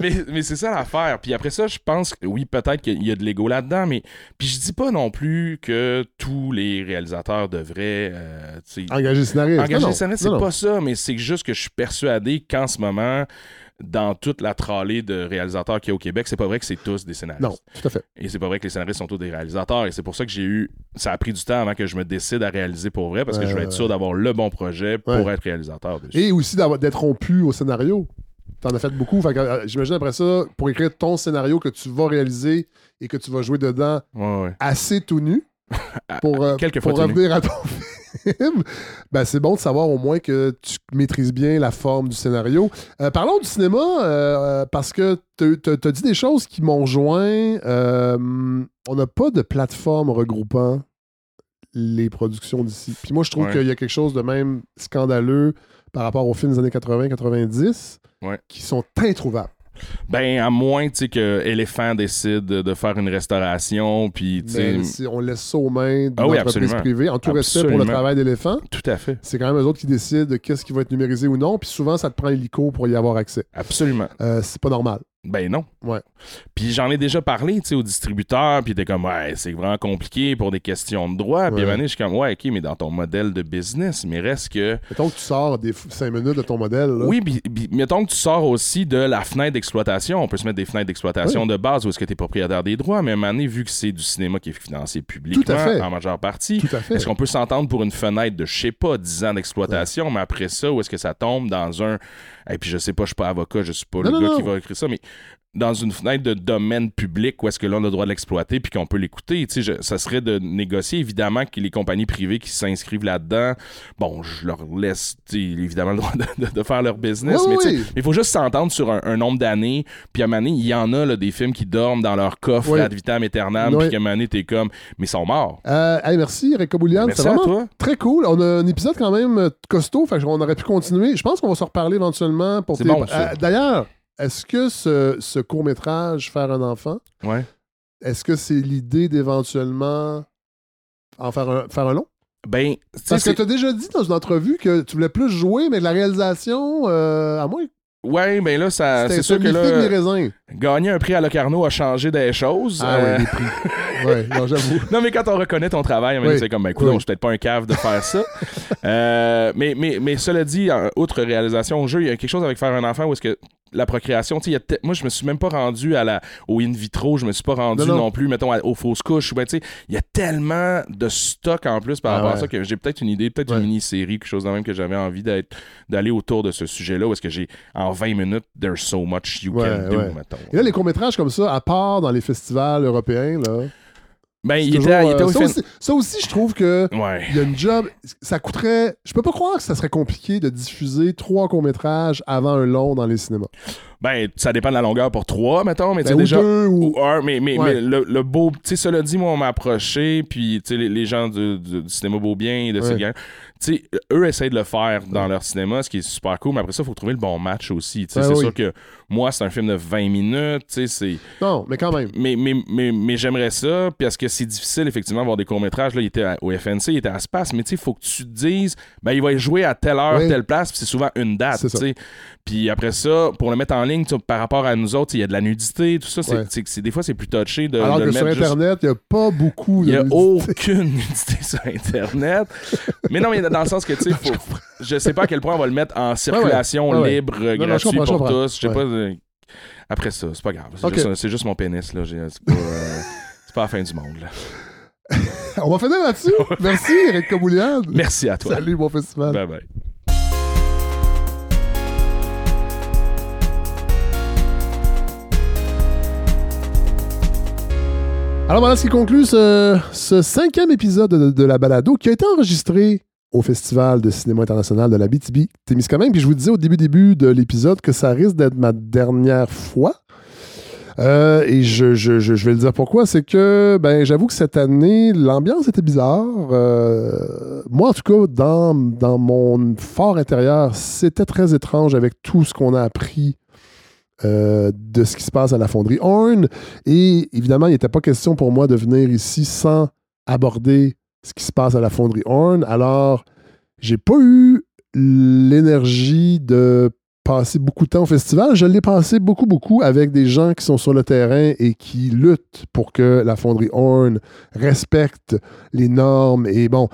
Mais, mais c'est ça l'affaire. Puis après ça, je pense que oui, peut-être qu'il y a de l'ego là-dedans, mais puis je dis pas non plus que tous les réalisateurs devraient euh, Engager le scénariste. engager scénariste, c'est pas ça, mais c'est juste que je suis persuadé qu'en ce moment, dans toute la tralée de réalisateurs qu'il y a au Québec, c'est pas vrai que c'est tous des scénaristes. Non, tout à fait. Et c'est pas vrai que les scénaristes sont tous des réalisateurs. Et c'est pour ça que j'ai eu. Ça a pris du temps avant que je me décide à réaliser pour vrai, parce que je veux être sûr d'avoir le bon projet pour Ouais. être réalisateur dessus. Et aussi d'être rompu au scénario. T'en as fait beaucoup. Fait que, euh, J'imagine après ça, pour écrire ton scénario que tu vas réaliser et que tu vas jouer dedans Ouais, ouais. assez tout nu pour, euh, quelques pour fois tout nu. revenir à ton film, ben, c'est bon de savoir au moins que tu maîtrises bien la forme du scénario. Euh, parlons du cinéma, euh, parce que tu as dit des choses qui m'ont joint. Euh, on n'a pas de plateforme regroupant les productions d'ici. Puis moi, je trouve Ouais. qu'il y a quelque chose de même scandaleux par rapport aux films des années 80-90 Ouais. qui sont introuvables. Ben, à moins, que Elephant décide de faire une restauration, puis, Mais si on laisse ça aux mains Ah oui, d'entreprises absolument. privées, en tout respect pour le travail d'éléphant, tout à fait. c'est quand même eux autres qui décident de qu'est-ce qui va être numérisé ou non. Puis souvent, ça te prend illico pour y avoir accès. Absolument. Euh, c'est pas normal. Ben non. Ouais. Puis j'en ai déjà parlé, tu sais, aux distributeurs, puis t'es comme, ouais, c'est vraiment compliqué pour des questions de droit. Puis à un Ouais. je suis comme, ouais, ok, mais dans ton modèle de business, mais reste que. Mettons que tu sors des 5 minutes de ton modèle. là. Oui, puis mettons que tu sors aussi de la fenêtre d'exploitation. On peut se mettre des fenêtres d'exploitation de base où est-ce que tu es propriétaire des droits, mais à un moment donné, vu que c'est du cinéma qui est financé publiquement en majeure partie, Tout à fait. est-ce qu'on peut s'entendre pour une fenêtre de, je sais pas, 10 ans d'exploitation, mais après ça, où est-ce que ça tombe dans un. Et puis je sais pas, je suis pas avocat, je suis pas Non, le non, gars non. qui va écrire ça, mais dans une fenêtre de domaine public où est-ce que là on a le droit de l'exploiter puis qu'on peut l'écouter. Tu sais, je- ça serait de négocier évidemment que les compagnies privées qui s'inscrivent là-dedans, bon, je leur laisse évidemment le droit de, de- de faire leur business, Oui, mais oui. il faut juste s'entendre sur un, un nombre d'années. Puis à un moment donné, il y en a là, des films qui dorment dans leur coffre Oui. ad vitam aeternam, Oui. puis qu'à un moment donné, t'es comme, mais ils sont morts. Euh, hey, merci, Rico Boulian. Merci C'est à vraiment toi. très cool. On a un épisode quand même euh, costaud, fait qu'on aurait pu continuer. Je pense qu'on va se reparler éventuellement pour C'est tes- bon. Euh, D'ailleurs, est-ce que ce, ce court-métrage, Faire un enfant, Ouais. est-ce que c'est l'idée d'éventuellement en faire un, faire un long? Ben, Parce que tu as déjà dit dans une entrevue que tu voulais plus jouer, mais de la réalisation, euh, à moins ouais, ben là, ça, c'est sûr que là, gagner un prix à Locarno a changé des choses. Ah Euh, ouais, les prix. ouais, non, j'avoue. Non, mais quand on reconnaît ton travail, Oui. c'est comme, ben, écoute, Oui. je suis peut-être pas un cave de faire ça. Euh, mais, mais, mais cela dit, outre réalisation au jeu, il y a quelque chose avec faire un enfant où est-ce que la procréation, y a moi, je me suis même pas rendu à la, au in vitro, je me suis pas rendu Non, non, non. plus, mettons, à- aux fausses couches. Ben, il y a tellement de stock en plus par Ah rapport à ça que j'ai peut-être une idée, peut-être Ouais. une mini-série, quelque chose de même que j'avais envie d'être, d'aller autour de ce sujet-là est-ce que j'ai, en 20 minutes, there's so much you Ouais, can do, mettons. Et là, les courts-métrages comme ça, à part dans les festivals européens, là. Ben, il était, il était euh, au ça, fin- aussi, ça aussi, je trouve que Ouais. il y a une job. Ça coûterait. Je peux pas croire que ça serait compliqué de diffuser trois courts-métrages avant un long dans les cinémas. Ben, ça dépend de la longueur pour trois, mettons, mais tu sais, Ben, ou déjà. deux, ou. Ou un, mais, mais, Ouais. mais le, le beau, tu sais, cela dit, moi, on m'a approché, puis, tu sais, les, les gens du, du- du cinéma Beaubien et de ces gars, tu sais, eux essayent de le faire dans leur cinéma, ce qui est super cool, mais après ça, il faut trouver le bon match aussi, tu sais. Ben c'est oui. sûr que moi, c'est un film de 20 minutes, tu sais, c'est. Non, mais quand même. Mais, mais, mais, mais j'aimerais ça, parce que c'est difficile, effectivement, d'avoir des courts-métrages. Là, il était à- au FNC, il était à Space, mais tu sais, il faut que tu te dises, ben, il va jouer à telle heure, Oui. telle place, puis c'est souvent une date, tu sais. Puis après ça, pour le mettre en ligne, par rapport à nous autres, il y a de la nudité, tout ça, c'est, Ouais. c'est- c'est- des fois, c'est plus touché de, Alors de que sur juste- Internet, il n'y a pas beaucoup Il n'y a nudité. aucune nudité sur Internet. mais non, mais dans le sens que, tu sais, faut- je sais pas à quel point on va le mettre en circulation Ouais, ouais. libre, non, gratuit je pour tous. Je sais pas. euh, Après ça, c'est pas grave. C'est, juste, juste mon pénis, là. J'ai- C'est pas, euh, c'est pas la fin du monde, là. On va finir là-dessus. Merci, Eric Comoulian. Merci à toi. Salut, bon festival. Bye bye. Alors voilà ce qui conclut ce, cinquième épisode de, la balado qui a été enregistré au Festival de cinéma international de la BTB Témiscamingue. Puis je vous disais au début début de l'épisode que ça risque d'être ma dernière fois. Euh, et je, je- je- je vais le dire pourquoi, c'est que ben, j'avoue que cette année, l'ambiance était bizarre. Euh, moi, en tout cas, dans, dans mon fort intérieur, c'était très étrange avec tout ce qu'on a appris euh, de ce qui se passe à la fonderie Horn. Et évidemment, il n'était pas question pour moi de venir ici sans aborder ce qui se passe à la fonderie Horn. Alors, j'ai pas eu l'énergie de passer beaucoup de temps au festival. Je l'ai passé beaucoup, beaucoup avec des gens qui sont sur le terrain et qui luttent pour que la fonderie Horn respecte les normes. Et bon,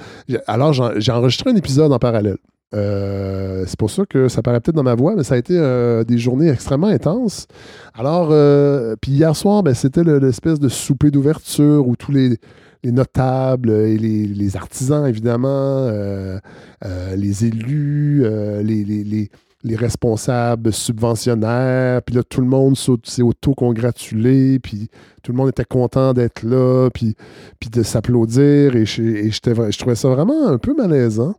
alors j'ai enregistré un épisode en parallèle. Euh, c'est pour ça que ça paraît peut-être dans ma voix, mais ça a été euh, des journées extrêmement intenses. Alors, euh, puis hier soir, ben, c'était le- l'espèce de souper d'ouverture où tous les, les notables et les, artisans, évidemment, les élus, les, les- les- les responsables subventionnaires, puis là, tout le monde s'est auto-congratulé, puis tout le monde était content d'être là, puis, puis de s'applaudir, et, et je trouvais ça vraiment un peu malaisant.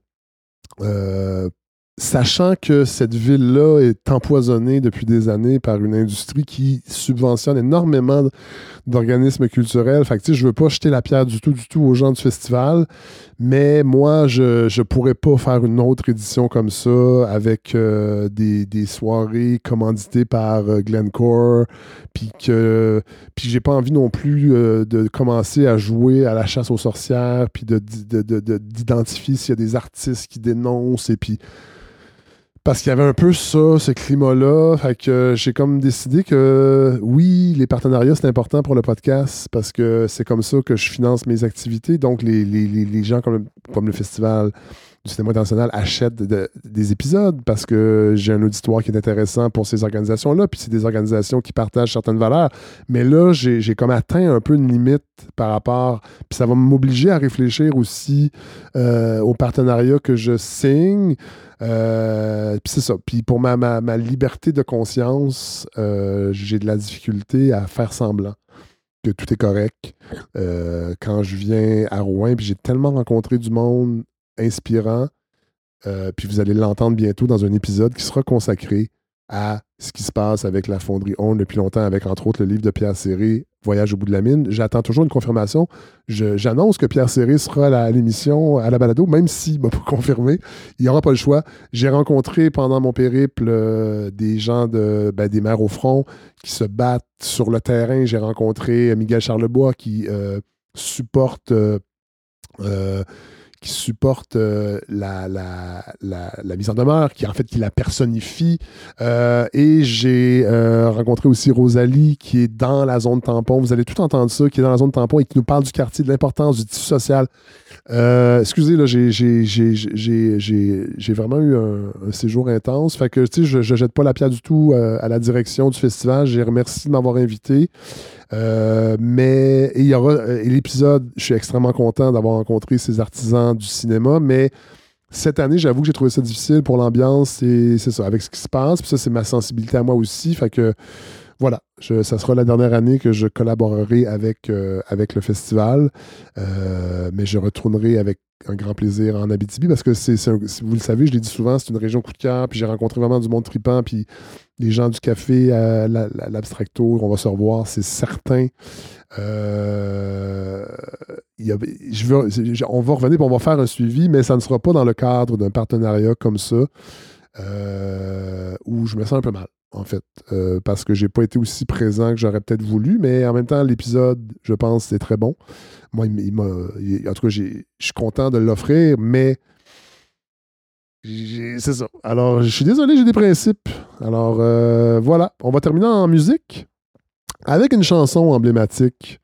Euh, sachant que cette ville-là est empoisonnée depuis des années par une industrie qui subventionne énormément d'organismes culturels. Fait que, tu sais, je veux pas jeter la pierre du tout, du tout aux gens du festival, mais moi, je ne pourrais pas faire une autre édition comme ça avec euh, des, des soirées commanditées par euh, Glencore, puis que puis j'ai pas envie non plus euh, de commencer à jouer à la chasse aux sorcières, puis de, de- de- d'identifier s'il y a des artistes qui dénoncent, et puis parce qu'il y avait un peu ça, ce climat-là. Fait que j'ai comme décidé que oui, les partenariats, c'est important pour le podcast parce que c'est comme ça que je finance mes activités. Donc, les, les- les- les gens comme, comme le festival du cinéma international achètent de- des épisodes parce que j'ai un auditoire qui est intéressant pour ces organisations-là, puis c'est des organisations qui partagent certaines valeurs. Mais là, j'ai comme atteint un peu une limite par rapport, puis ça va m'obliger à réfléchir aussi euh, aux partenariats que je signe. Euh, puis c'est ça. Puis pour ma, ma, ma liberté de conscience, euh, j'ai de la difficulté à faire semblant que tout est correct. Euh, quand je viens à Rouen, puis j'ai tellement rencontré du monde inspirant, euh, puis vous allez l'entendre bientôt dans un épisode qui sera consacré à ce qui se passe avec la fonderie On depuis longtemps, avec entre autres le livre de Pierre Serré, Voyage au bout de la mine. J'attends toujours une confirmation. J'annonce que Pierre Serré sera à l'émission, à la balado, même s'il m'a pas confirmé. Il n'y pas le choix. J'ai rencontré pendant mon périple euh, des gens de, ben, des maires au front qui se battent sur le terrain. J'ai rencontré euh, Miguel Charlebois qui supporte qui supporte euh, la, la, la, mise en demeure, qui en fait qui la personnifie. Euh, et j'ai euh, rencontré aussi Rosalie, qui est dans la zone tampon. Vous allez tout entendre ça, qui est dans la zone tampon et qui nous parle du quartier, de l'importance du tissu social. Excusez, là, j'ai- vraiment eu un, séjour intense. Fait que, tu sais, je, je jette pas la pierre du tout à la direction du festival. J'ai remercié de m'avoir invité. Euh, mais il y aura euh, l'épisode, je suis extrêmement content d'avoir rencontré ces artisans du cinéma, mais cette année, j'avoue que j'ai trouvé ça difficile pour l'ambiance et c'est ça, avec ce qui se passe. Puis ça, c'est ma sensibilité à moi aussi. Fait que voilà, ça sera la dernière année que je collaborerai avec, euh, avec le festival. Mais je retournerai avec un grand plaisir en Abitibi parce que c'est, vous le savez, je l'ai dit souvent, c'est une région coup de cœur. Puis j'ai rencontré vraiment du monde tripant. Puis les gens du café, à la- la- l'Abstracto, on va se revoir, c'est certain. Euh, je veux- on va revenir, on va faire un suivi, mais ça ne sera pas dans le cadre d'un partenariat comme ça, euh, où je me sens un peu mal, en fait, euh, parce que j'ai pas été aussi présent que j'aurais peut-être voulu, mais en même temps, l'épisode, je pense, c'est très bon. Moi, en tout cas, je suis content de l'offrir, mais c'est ça. Alors, je suis désolé, j'ai des principes. Alors, euh, voilà, on va terminer en musique avec une chanson emblématique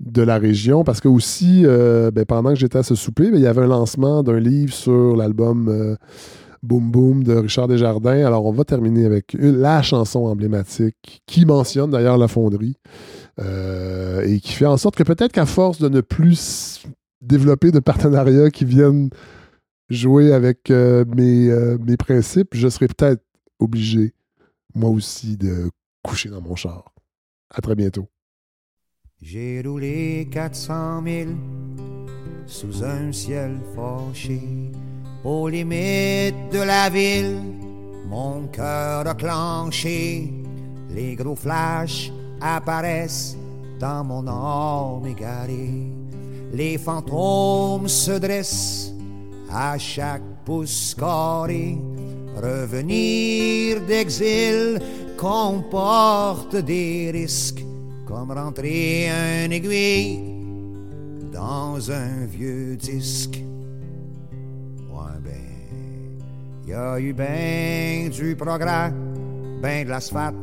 de la région, parce que aussi, euh, ben, pendant que j'étais à ce souper, ben, il y avait un lancement d'un livre sur l'album euh, Boom Boom de Richard Desjardins. Alors, on va terminer avec la chanson emblématique qui mentionne d'ailleurs la fonderie et qui fait en sorte que peut-être qu'à force de ne plus développer de partenariats qui viennent jouer avec euh, mes, euh, mes principes, je serai peut-être obligé, moi aussi, de coucher dans mon char. À très bientôt. J'ai roulé 400 000 sous un ciel fâché. Aux limites de la ville, mon cœur a. Les gros flashs apparaissent dans mon âme égarée. Les fantômes se dressent à chaque pouce carré. Revenir d'exil comporte des risques, comme rentrer un aiguille dans un vieux disque. Ouais, ben, y a eu ben du progrès, ben de l'asphalte,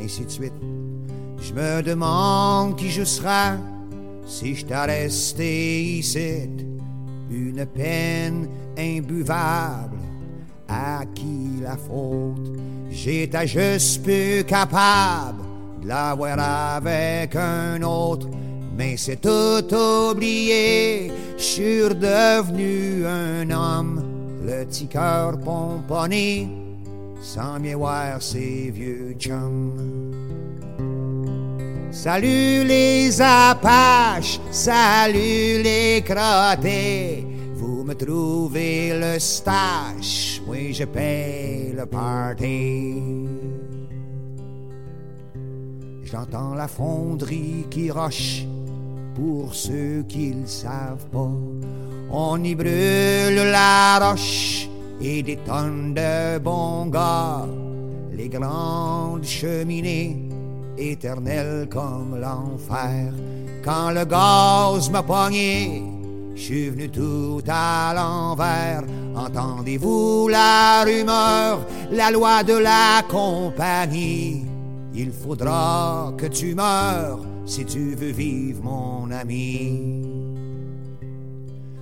ainsi de suite. Je me demande qui je serais si je t'ai resté ici. Une peine imbuvable, à qui la faute? J'étais juste plus capable de l'avoir avec un autre, mais c'est tout oublié. Je suis redevenu un homme, le petit cœur pomponné, sans mieux voir ses vieux chums. Salut les Apaches, salut les crottés. Vous me trouvez le stash, oui je paye le party. J'entends la fonderie qui roche, pour ceux qui le savent pas. On y brûle la roche et des tonnes de bons gars. Les grandes cheminées éternelles comme l'enfer. Quand le gaz m'a pogné, je suis venu tout à l'envers. Entendez-vous la rumeur, la loi de la compagnie? Il faudra que tu meurs si tu veux vivre, mon ami.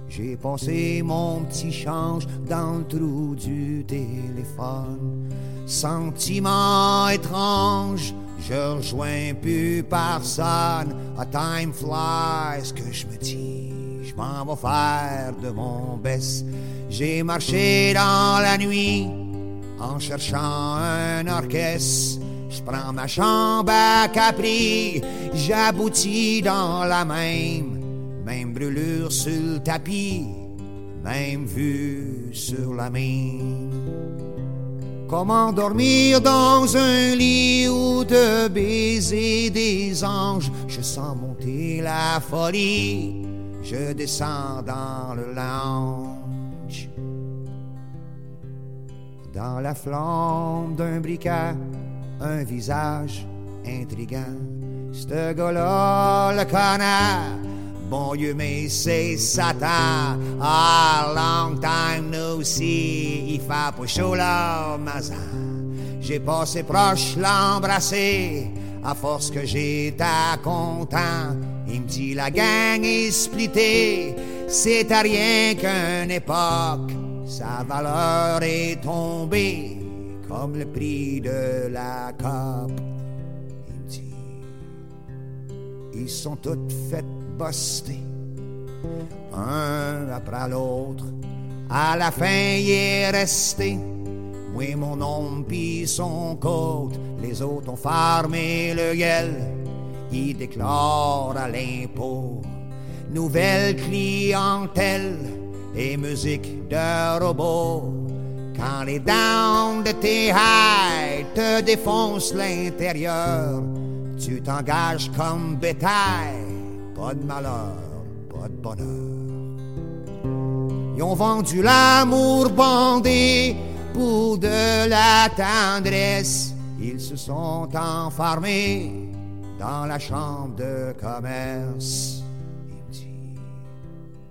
J'ai passé mon petit change dans le trou du téléphone. Sentiment étrange, je rejoins plus personne. A time flies que je me dis, je m'en vais faire de mon best. J'ai marché dans la nuit en cherchant un orchestre. Je prends ma chambre à Capri, j'aboutis dans la même, même brûlure sur le tapis, même vue sur la mine. Comment dormir dans un lit où de baiser des anges, je sens monter la folie, je descends dans le lounge. Dans la flamme d'un briquet, un visage intrigant. Ce le connard, bon Dieu, mais c'est Satan. Ah, long time no see, il fait pas chaud là. J'ai passé proche l'embrasser, à force que j'étais content. Il me dit la gang est splittée, c'est à rien qu'une époque, sa valeur est tombée comme le prix de la cape. Il me dit, ils sont toutes faites un après l'autre. À la fin, il est resté, moi mon nom pis son côte. Les autres ont farmé le gueule, ils déclarent à l'impôt. Nouvelle clientèle et musique de robot. Quand les dents de tes highs te défoncent l'intérieur, tu t'engages comme bétail. Pas de malheur, pas de bonheur. Ils ont vendu l'amour bandé pour de la tendresse. Ils se sont enfermés dans la chambre de commerce.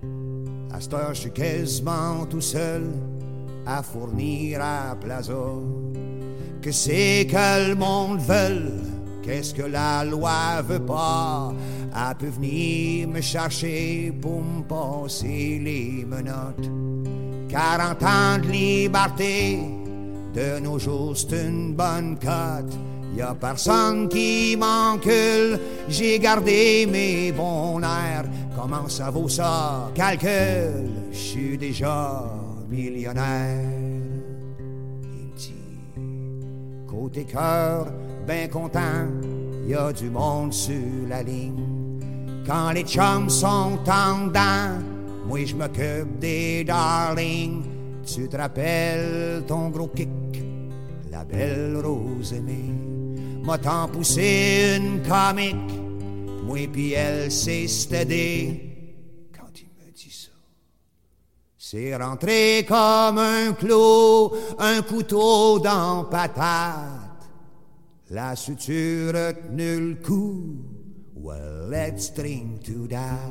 Il à je suis quasiment tout seul à fournir à Plaza. Que c'est que le monde veut, qu'est-ce que la loi veut pas? Elle peut venir me chercher pour me passer les menottes. 40 ans de liberté, de nos jours c'est une bonne cote. Y a personne qui m'encule, j'ai gardé mes bons airs. Comment ça vaut ça? Calcul, je suis déjà millionnaire. Il dit, côté cœur, ben content, y a du monde sur la ligne. Quand les chums sont en moi je m'occupe des darlings. Tu te rappelles ton gros kick, la belle rose aimée? M'a tant poussé une comique, moi pis elle s'est stédée. Quand il me dit ça, c'est rentré comme un clou, un couteau dans patate. La suture a tenu le coup. Well, let's drink to that.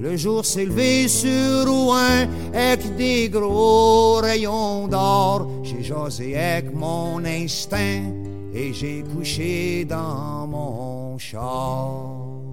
Le jour s'est levé sur Rouen avec des gros rayons d'or. J'ai jasé avec mon instinct et j'ai couché dans mon char.